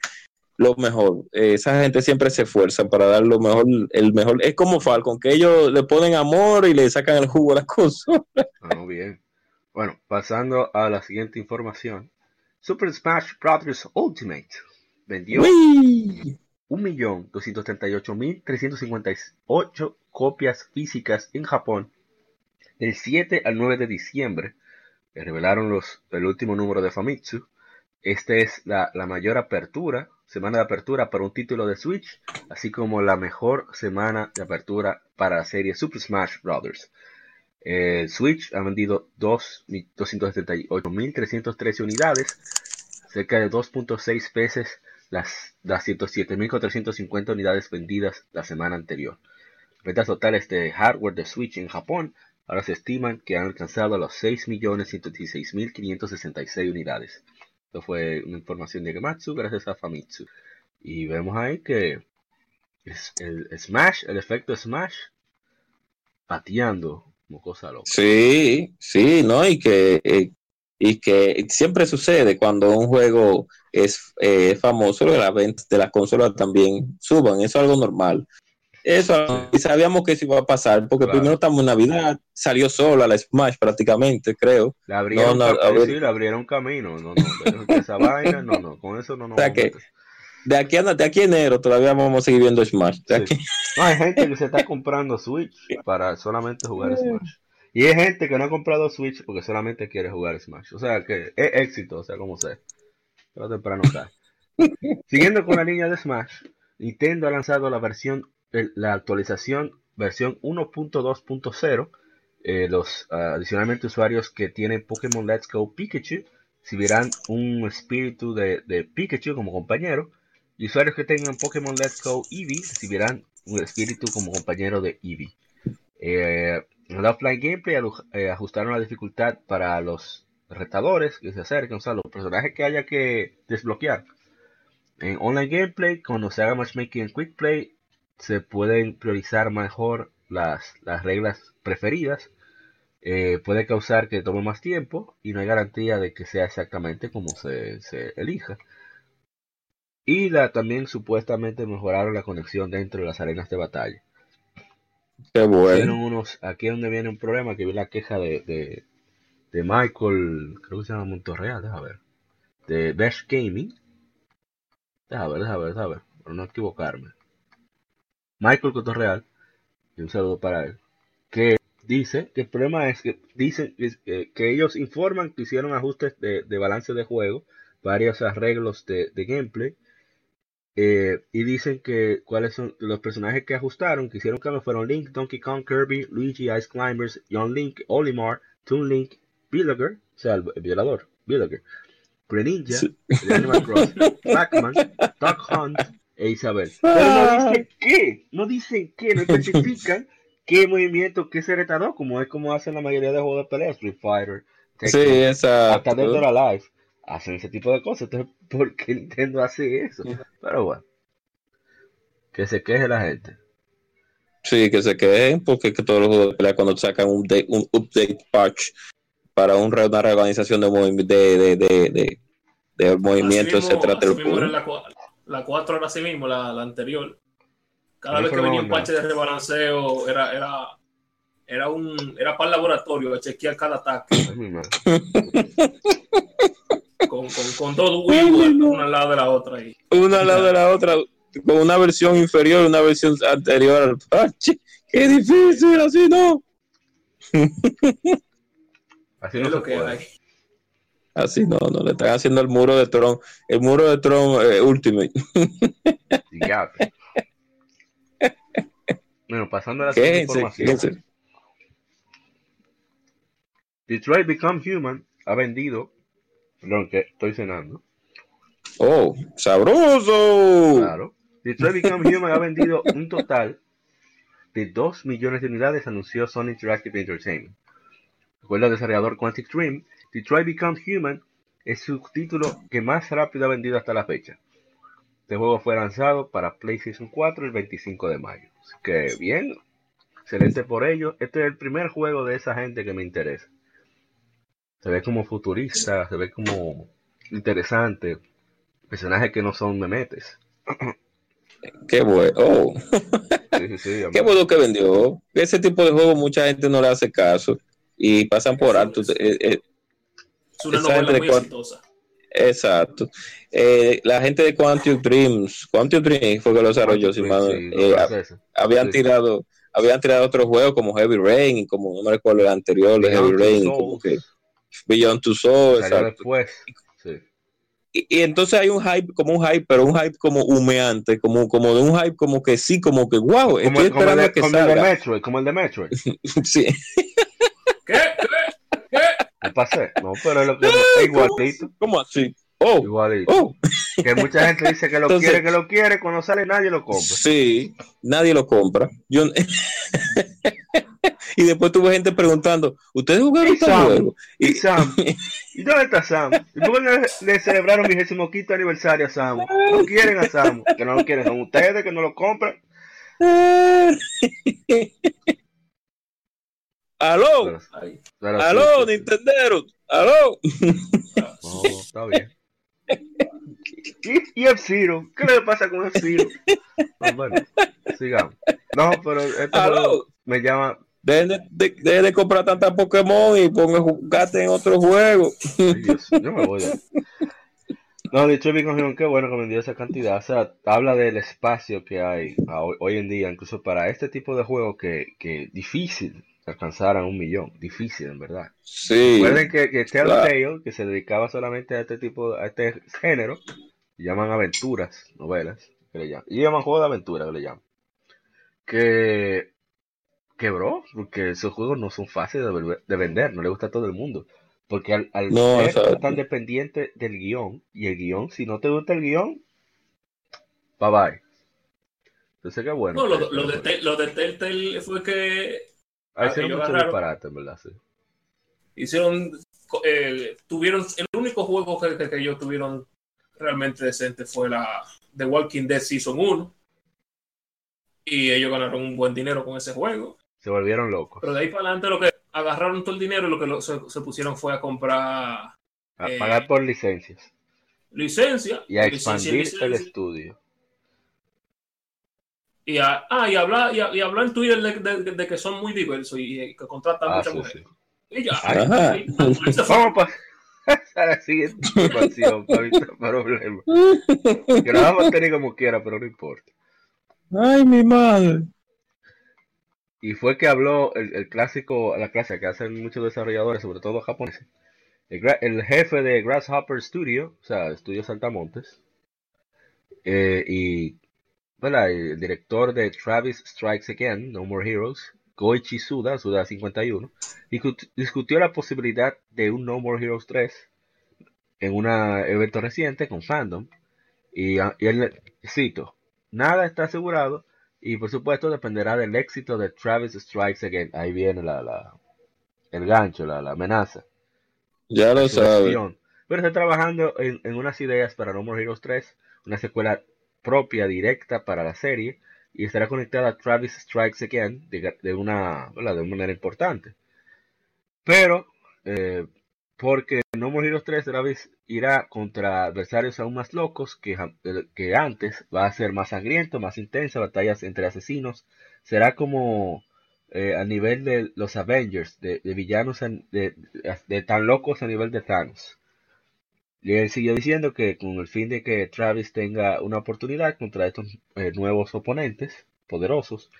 lo mejor. Eh, esa gente siempre se esfuerza para dar lo mejor, el mejor. Es como Falcon, que ellos le ponen amor y le sacan el jugo a las cosas. Ah, muy bien. Bueno, pasando a la siguiente información. Super Smash Bros. Ultimate vendió Uy. 1.238.358 copias físicas en Japón del 7 al 9 de diciembre. que Revelaron los, el último número de Famitsu. Esta es la, la mayor apertura, semana de apertura para un título de Switch, así como la mejor semana de apertura para la serie Super Smash Bros. El Switch ha vendido 2 278.313 unidades, cerca de 2.6 veces las, las 107.450 unidades vendidas la semana anterior. Ventas totales de hardware de Switch en Japón ahora se estiman que han alcanzado los 6.116.566 unidades. Esto fue una información de Gematsu gracias a Famitsu. Y vemos ahí que el Smash, el efecto Smash, pateando loca. Sí, sí, ¿no? Y que, eh, y que siempre sucede cuando un juego es eh, famoso, las ventas de las consolas también suban, eso es algo normal. Eso, y sabíamos que eso iba a pasar, porque Claro. primero estamos en Navidad, salió sola la Smash prácticamente, creo. Le abrieron, No, no, sí, le abrieron camino. No, no, esa vaina, no, no, con eso no nos O sea que-. De aquí a, de aquí a enero todavía vamos a seguir viendo Smash. De Sí. aquí- No, hay gente que se está comprando Switch para solamente jugar Smash. Y hay gente que no ha comprado Switch porque solamente quiere jugar Smash. O sea que es éxito, o sea, como sea. pero temprano cae. Siguiendo con la línea de Smash, Nintendo ha lanzado la versión, la actualización versión 1.2.0. Eh, los ah, adicionalmente usuarios que tienen Pokémon Let's Go Pikachu recibirán un espíritu de, de Pikachu como compañero. Y usuarios que tengan Pokémon Let's Go Eevee recibirán un espíritu como compañero de Eevee. Eh, en el offline gameplay eh, ajustaron la dificultad para los retadores que se acercan, o sea, los personajes que haya que desbloquear. En online gameplay, cuando se haga matchmaking en quick play, se pueden priorizar mejor las, las reglas preferidas. Eh, puede causar que tome más tiempo y no hay garantía de que sea exactamente como se elija. Y la, también supuestamente mejoraron la conexión dentro de las arenas de batalla. Qué bueno. unos, aquí es donde viene un problema, que vi la queja de, de, de Michael, creo que se llama Montorreal, déjame ver, de Best Gaming. Déjame ver, déjame ver, déjame ver, para no equivocarme. Michael Cotorreal, y un saludo para él, que dice que el problema es que dicen que, que- que ellos informan que hicieron ajustes de, de balance de juego, varios arreglos de, de gameplay, eh, y dicen que cuáles son los personajes que ajustaron, que hicieron cambios fueron Link, Donkey Kong, Kirby, Luigi, Ice Climbers, Young Link, Olimar, Toon Link, Villager, o sea, el, violador, Villager, Greninja, Sí. Animal Crossing, Pac-Man, Duck Hunt e Isabel. Pero no dicen qué, no dicen qué, no especifican qué movimiento, qué se retardó, como es como hacen la mayoría de juegos de pelea, Street Fighter, Sí, Tekken, exacto. hasta dentro de la live hacen ese tipo de cosas. Entonces, ¿por qué Nintendo hace eso? Pero bueno, que se queje la gente. Sí, que se queden porque es que todos los juegos de pelea cuando sacan un, update- un update patch para un una reorganización de, movi- de, de, de, de, de movimiento, Así etcétera, así mismo era la, la 4 era así mismo, la, la anterior. Cada vez que venía un parche de rebalanceo, era, era, era un era para el laboratorio a chequear cada ataque. con, con, con dos Wii una al lado de la otra ahí. Una al lado de la otra, con una versión inferior y una versión anterior al parche. ¡Qué difícil! Así no. Así Es no lo se que puede. hay. Así no, no le están haciendo el muro de Tron, el muro de Tron eh, Ultimate. Ya. Bueno, pasando a la siguiente información. Detroit Become Human ha vendido, perdón, que estoy cenando. Oh, sabroso. Claro. Detroit Become Human ha vendido un total de 2 millones de unidades, anunció Sony Interactive Entertainment. Recuerda el desarrollador Quantic Dream, Detroit Become Human es su título que más rápido ha vendido hasta la fecha. Este juego fue lanzado para PlayStation 4 el 25 de mayo. Así que bien, excelente por ello. Este es el primer juego de esa gente que me interesa. Se ve como futurista, se ve como interesante. Personajes que no son memetes. Qué bueno. Oh. Sí, sí, sí, Qué bueno que vendió. Ese tipo de juego mucha gente no le hace caso y pasan por alto. Eh, eh, Es una Esa novela gente de muy exitosa. exacto. Eh, la gente de Quantum Dreams, Quantum Dreams fue que lo desarrolló, si mal- Sí, eh, habían sí. tirado, habían tirado otros juegos como Heavy Rain y como no me recuerdo el anterior de Heavy Rain, Souls. como que Beyond Two Souls, después. Sí. Y, y entonces hay un hype, como un hype, pero un hype como humeante, como, como de un hype como que sí, como que wow, Como, estoy el- como el de, que como el de salga. Metroid, como el de Metroid. Sí. ¿Qué? ¿Qué? ¿Qué? Pasé. No, pero es lo que es igualito. ¿Cómo así? Oh, Igualito. oh. Que mucha gente dice que lo Entonces- quiere, que lo quiere. Cuando sale nadie lo compra. Sí, nadie lo compra. Yo... y después tuve gente preguntando, ¿ustedes jugaron ¿Y este Sam? juego? ¿Y Sam? ¿Y dónde está Sam? ¿Y por qué no le, le celebraron mi 25 aniversario a Sam? No quieren a Sam. Que no lo quieren. Son ustedes que no lo compran. ¡Aló! ¡Aló. Nintendero! ¡Aló! No, está bien. ¿Y, y F-Zero? ¿Qué le pasa con F-Zero? No, bueno, sigamos. No, pero este me llama. Dejen de, de- dejen de comprar tantas Pokémon y pongan jugate en otro juego. Ay, Dios, yo me voy. No, de hecho, mi cogión, qué bueno que vendió esa cantidad. O sea, habla del espacio que hay a hoy, hoy en día, incluso para este tipo de juego que, que difícil. alcanzaran un millón. Difícil, en verdad. Sí. Recuerden que, que claro. Telltale, que se dedicaba solamente a este tipo, a este género, llaman aventuras, novelas, que le llaman. Y llaman juegos de aventura, que le llaman. Que quebró, porque esos juegos no son fáciles de, vender, no le gusta a todo el mundo. Porque al, al No, ser exacto. tan dependiente del guion, y el guion, si no te gusta el guion, bye bye. Entonces, qué bueno. No, lo, que- lo de, Tel- lo de Telltale fue que Ah, hicieron mucho agarraron- disparate, en verdad, sí. hicieron, eh, tuvieron, el único juego que, que, que ellos tuvieron realmente decente fue la The Walking Dead Season 1. Y ellos ganaron un buen dinero con ese juego. Se volvieron locos. Pero de ahí para adelante lo que agarraron todo el dinero y lo que lo- se, se pusieron fue a comprar A eh, pagar por licencias. licencia. Y a licencia, expandir el licencia, estudio. y a, ah, y hablar, y, a- y hablar en Twitter de, de- de que son muy diversos y, y que contratan Ah, muchas sí, mujeres. sí. Y ya. Ajá. Vamos a pasar a la siguiente información para evitar problemas. Que lo vamos a tener como quiera, pero no importa. Ay, mi madre. Y fue que habló el, el clásico, la clase que hacen muchos desarrolladores, sobre todo japoneses. El, jefe de Grasshopper Studio, o sea, Estudio Saltamontes, eh, y el director de Travis Strikes Again, No More Heroes, Goichi Suda, Suda 51, discut- discutió la posibilidad de un No More Heroes 3 en un evento reciente con Fandom. Y, y él, cito, nada está asegurado y por supuesto dependerá del éxito de Travis Strikes Again. Ahí viene la, la, el gancho, la, la amenaza. Ya lo sabes. Pero está trabajando en, en unas ideas para No More Heroes 3, una secuela propia, directa para la serie, y estará conectada a Travis Strikes Again de, de una, de una manera importante. Pero, eh, porque No More Heroes 3 Travis irá contra adversarios aún más locos que, ja- que antes, va a ser más sangriento, más intensa, batallas entre asesinos, será como eh, a nivel de los Avengers, de, villanos de, tan locos a nivel de Thanos. Y él siguió diciendo que con el fin de que Travis tenga una oportunidad contra estos eh, nuevos oponentes poderosos,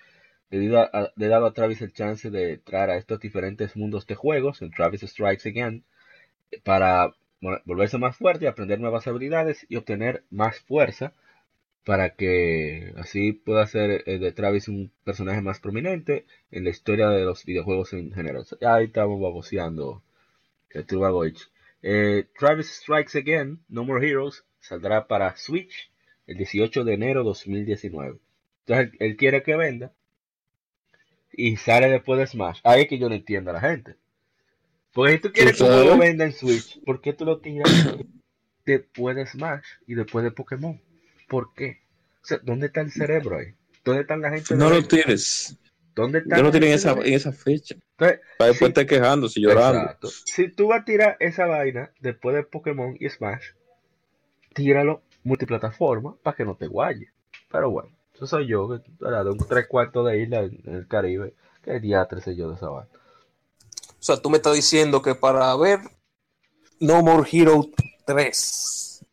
le, a- dado a Travis el chance de entrar a estos diferentes mundos de juegos en Travis Strikes Again para volverse más fuerte aprender nuevas habilidades y obtener más fuerza para que así pueda ser eh, de Travis un personaje más prominente en la historia de los videojuegos en general. Ahí estamos baboseando el Turbagoich. Eh, Travis Strikes Again, No More Heroes, saldrá para Switch el 18 de enero 2019. Entonces él, quiere que venda y sale después de Smash. Ahí que yo no entiendo a la gente. Porque si tú quieres que juego venda en Switch, ¿por qué tú lo tiras después de Smash y después de Pokémon? ¿Por qué? O sea, ¿dónde está el cerebro ahí? ¿Dónde están la gente? No lo tienes. ¿Dónde está No lo la tienen esa, en esa fecha. Entonces, Para después sí, estar quejándose y llorando. Exacto. Si tú vas a tirar esa vaina después de Pokémon y Smash, tíralo multiplataforma para que no te guaye. Pero bueno, eso soy yo, que de un tres cuartos de isla en, el Caribe. ¿Qué diatre sé yo de esa vaina? O sea, tú me estás diciendo que para ver No More Hero 3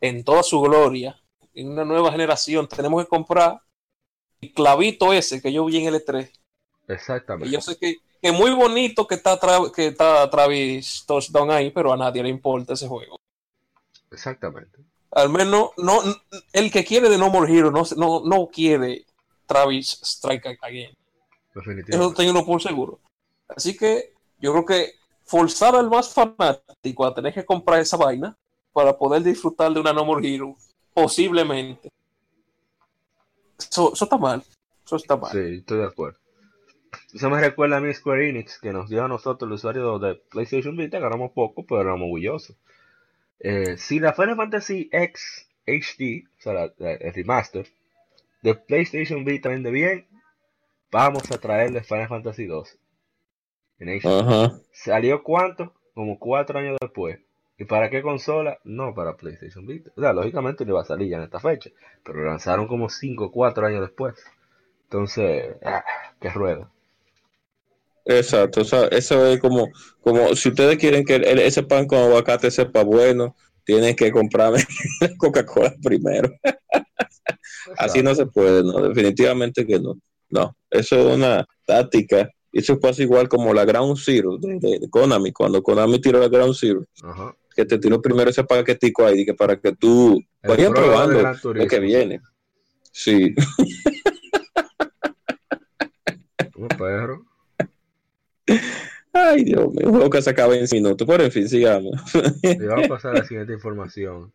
en toda su gloria, en una nueva generación, tenemos que comprar el clavito ese que yo vi en el E3. Y Exactamente. yo sé que es muy bonito que está, que está Travis Touchdown ahí, pero a nadie le importa ese juego. Exactamente. Al menos no, n- el que quiere de No More Hero no, no, no quiere Travis Strike Again. Eso Definitivamente. tengo por seguro. Así que yo creo que forzar al más fanático a tener que comprar esa vaina para poder disfrutar de una No More Hero, posiblemente. Eso, eso está mal. Eso está mal. Sí, estoy de acuerdo. Eso me recuerda a mi Square Enix, que nos dio a nosotros, el usuario de PlayStation Vita, ganamos poco, pero éramos orgullosos. Eh, si la Final Fantasy X HD, o sea, el remaster, de PlayStation Vita vende bien, vamos a traerle Final Fantasy 2 en. Ajá. ¿Salió cuánto? Como cuatro años después. ¿Y para qué consola? No para PlayStation Vita. O sea, lógicamente no iba a salir ya en esta fecha, pero lo lanzaron como cinco o cuatro años después. Entonces, ah, que rueda. Exacto, o sea, eso es como, como si ustedes quieren que ese pan con aguacate sepa bueno, tienen que comprarme Coca-Cola primero. Así no se puede, no, definitivamente que no. No, eso es una táctica Eso pasa igual como la Ground Zero de, de- de Konami, cuando Konami tiró la Ground Zero, Ajá. que te tiró primero ese paquetico ahí, que para que tú El vayas probando lo que viene. Sí, Un perro. ay Dios mío, juego que se acaba en minutos, pero en fin, sigamos. Y vamos a pasar a la siguiente información.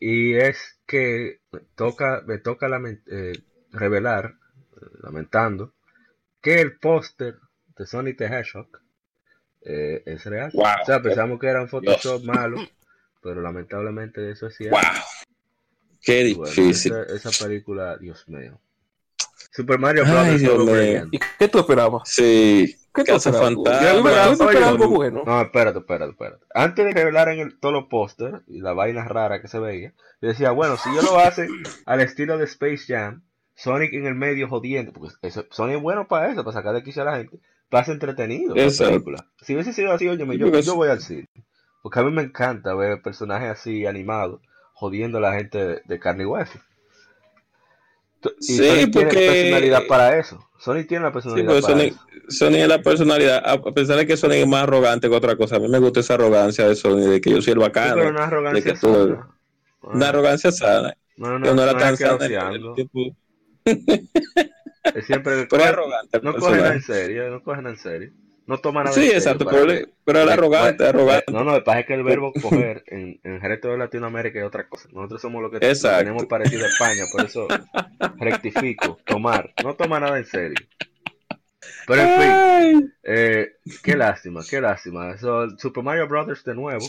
Y es que me toca, me toca eh, revelar, eh, lamentando, que el póster de Sonic the Hedgehog eh, es real. Wow. O sea, pensamos que era un Photoshop malo, pero lamentablemente eso es cierto. wow, qué bueno, difícil. esa, esa película, Dios mío. Super Mario Bros. Dios. ¿Y qué tú esperabas? Sí, ¿Qué tú esperabas? Fantasma. Yo esperaba- yo Oye, esperaba algo no, bueno. No, espérate, espérate, espérate. Antes de revelar en el, todos los pósters y la vaina rara que se veía, yo decía, bueno, si yo lo hace al estilo de Space Jam, Sonic en el medio jodiendo, porque eso, Sonic es bueno para eso, para sacar de quicio a la gente, para ser entretenido la Exacto. película. Si hubiese sido así, oye, yo, yo voy al cine. Porque a mí me encanta ver personajes así animados jodiendo a la gente de, de carne y hueso. Y Sí, Sonic tiene porque- personalidad para eso. Sonic tiene la personalidad para Sonic, eso. Sonic es la personalidad, a pesar de que Sonic es más arrogante que otra cosa, a mí me gusta esa arrogancia de Sonic, de que yo soy el Sí, bacano, pero una arrogancia de que tú- sana. una arrogancia sana, No, no, pero no era no tan sana. rociando. el tipo- Es siempre Pero arrogante. no cogen personaje. en serio, no cogen en serio. No toman nada Sí, en serio exacto, para pero, que- pero él arrogante, arrogante. No, no, lo que es que el verbo coger en, en el resto de Latinoamérica es otra cosa. Nosotros somos lo que Exacto. tenemos parecido a España, por eso rectifico, tomar. No toma nada en serio. Pero en fin, eh, qué lástima, qué lástima. Eso, Super Mario Brothers de nuevo.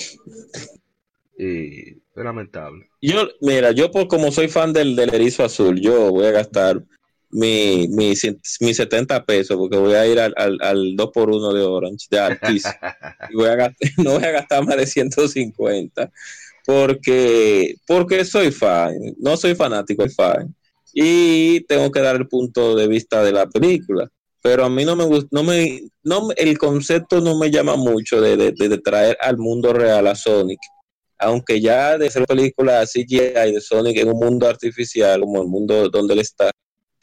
Y es lamentable. Yo, mira, yo por como soy fan del, del erizo azul, yo voy a gastar mi, mi, mi 70 pesos porque voy a ir al, al, al 2x1 de Orange, de Artis, y voy a gastar, no voy a gastar más de 150 porque, porque soy fan, no soy fanático, soy fan. Y tengo que dar el punto de vista de la película. Pero a mí no me gusta, no me, no, me- el concepto no me llama mucho de, de, de- de traer al mundo real a Sonic. Aunque ya de hacer película CGI de Sonic en un mundo artificial, como el mundo donde él está,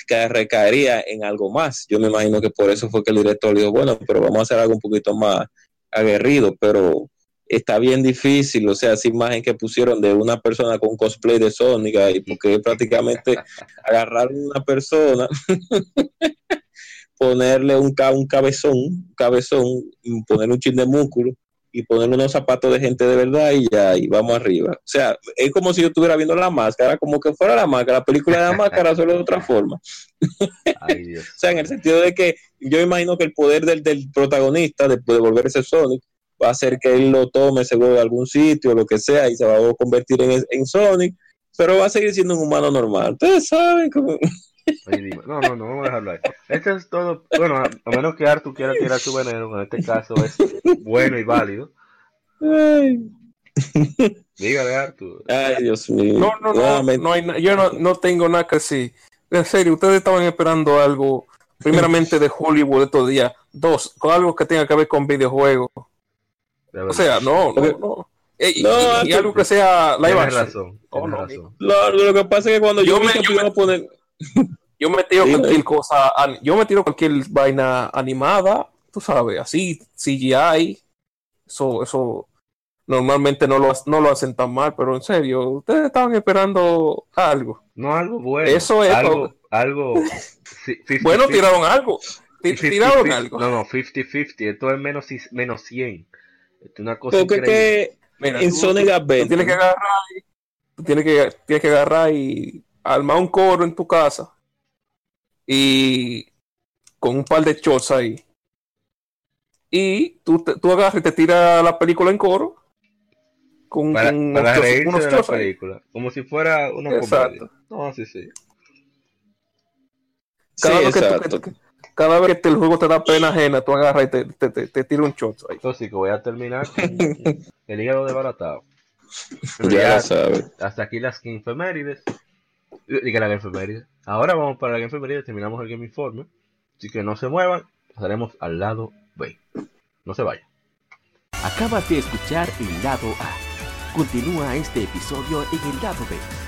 que recaería en algo más. Yo me imagino que por eso fue que el director dijo, bueno, pero vamos a hacer algo un poquito más aguerrido, pero está bien difícil, o sea, esa imagen que pusieron de una persona con cosplay de Sonic ahí, porque prácticamente agarrar una persona, ponerle un, ca- un cabezón, un cabezón, y ponerle un chin de músculo y ponerle unos zapatos de gente de verdad y ya, y vamos arriba. O sea, es como si yo estuviera viendo la máscara, como que fuera la máscara, la película de la máscara, solo de otra forma. Ay, Dios. O sea, en el sentido de que yo imagino que el poder del, del protagonista, después de volverse Sonic, va a hacer que él lo tome seguro de algún sitio, lo que sea, y se va a convertir en, en Sonic, pero va a seguir siendo un humano normal. Ustedes saben cómo... No, no, no, vamos a dejarlo ahí. Esto es todo. Bueno, a, menos que Artu quiera tirar su veneno, en este caso es bueno y válido. Ay, Dígale, Artu. ay, Dios mío. No, no, no, no hay yo no, no tengo nada que decir. En serio, ustedes estaban esperando algo, primeramente de Hollywood estos días. Dos, con algo que tenga que ver con videojuegos. De O sea, no, no, no. Ey, No, y, algo que sea live Tienes action. razón. Oh, Tienes no, razón. Lo, lo que pasa es que cuando yo, Yo vi me- que yo a poner... Yo me tiro Dime. cualquier cosa, yo me tiro cualquier vaina animada, tú sabes, así, CGI. Eso, eso normalmente no lo, no lo hacen tan mal, pero en serio, ustedes estaban esperando algo. No, algo bueno. Eso es algo. todo. algo sí, 50, Bueno, tiraron algo. Ti- 50, Tiraron 50. algo. No, no, 50-50. Esto es menos, menos 100. Esto es una cosa increíble. que Mira, en tú- Sonic tú Adventure... tienes que agarrar, y- tú tienes que, tienes que agarrar y armar un coro en tu casa y con un par de shots ahí. Y tú, te- tú agarras y te tiras la película en coro con, Para, con unos para shots- reírse unos de la shots ahí. película. Como si fuera una Exacto. comedia. No, sí, sí. Cada, Sí, vez que tú- exacto. que- cada vez que te- el juego te da pena ajena, tú agarras y te, te, te, te tiras un shot ahí. Entonces sí que voy a terminar con el hígado desbaratado. Ya ya, sabes. hasta aquí las infemérides. Diga la infeméride. Ahora vamos para la infeméride, terminamos el Game Informe. Así que no se muevan, pasaremos al lado B. No se vayan. Acabas de escuchar el lado A. Continúa este episodio en el lado B.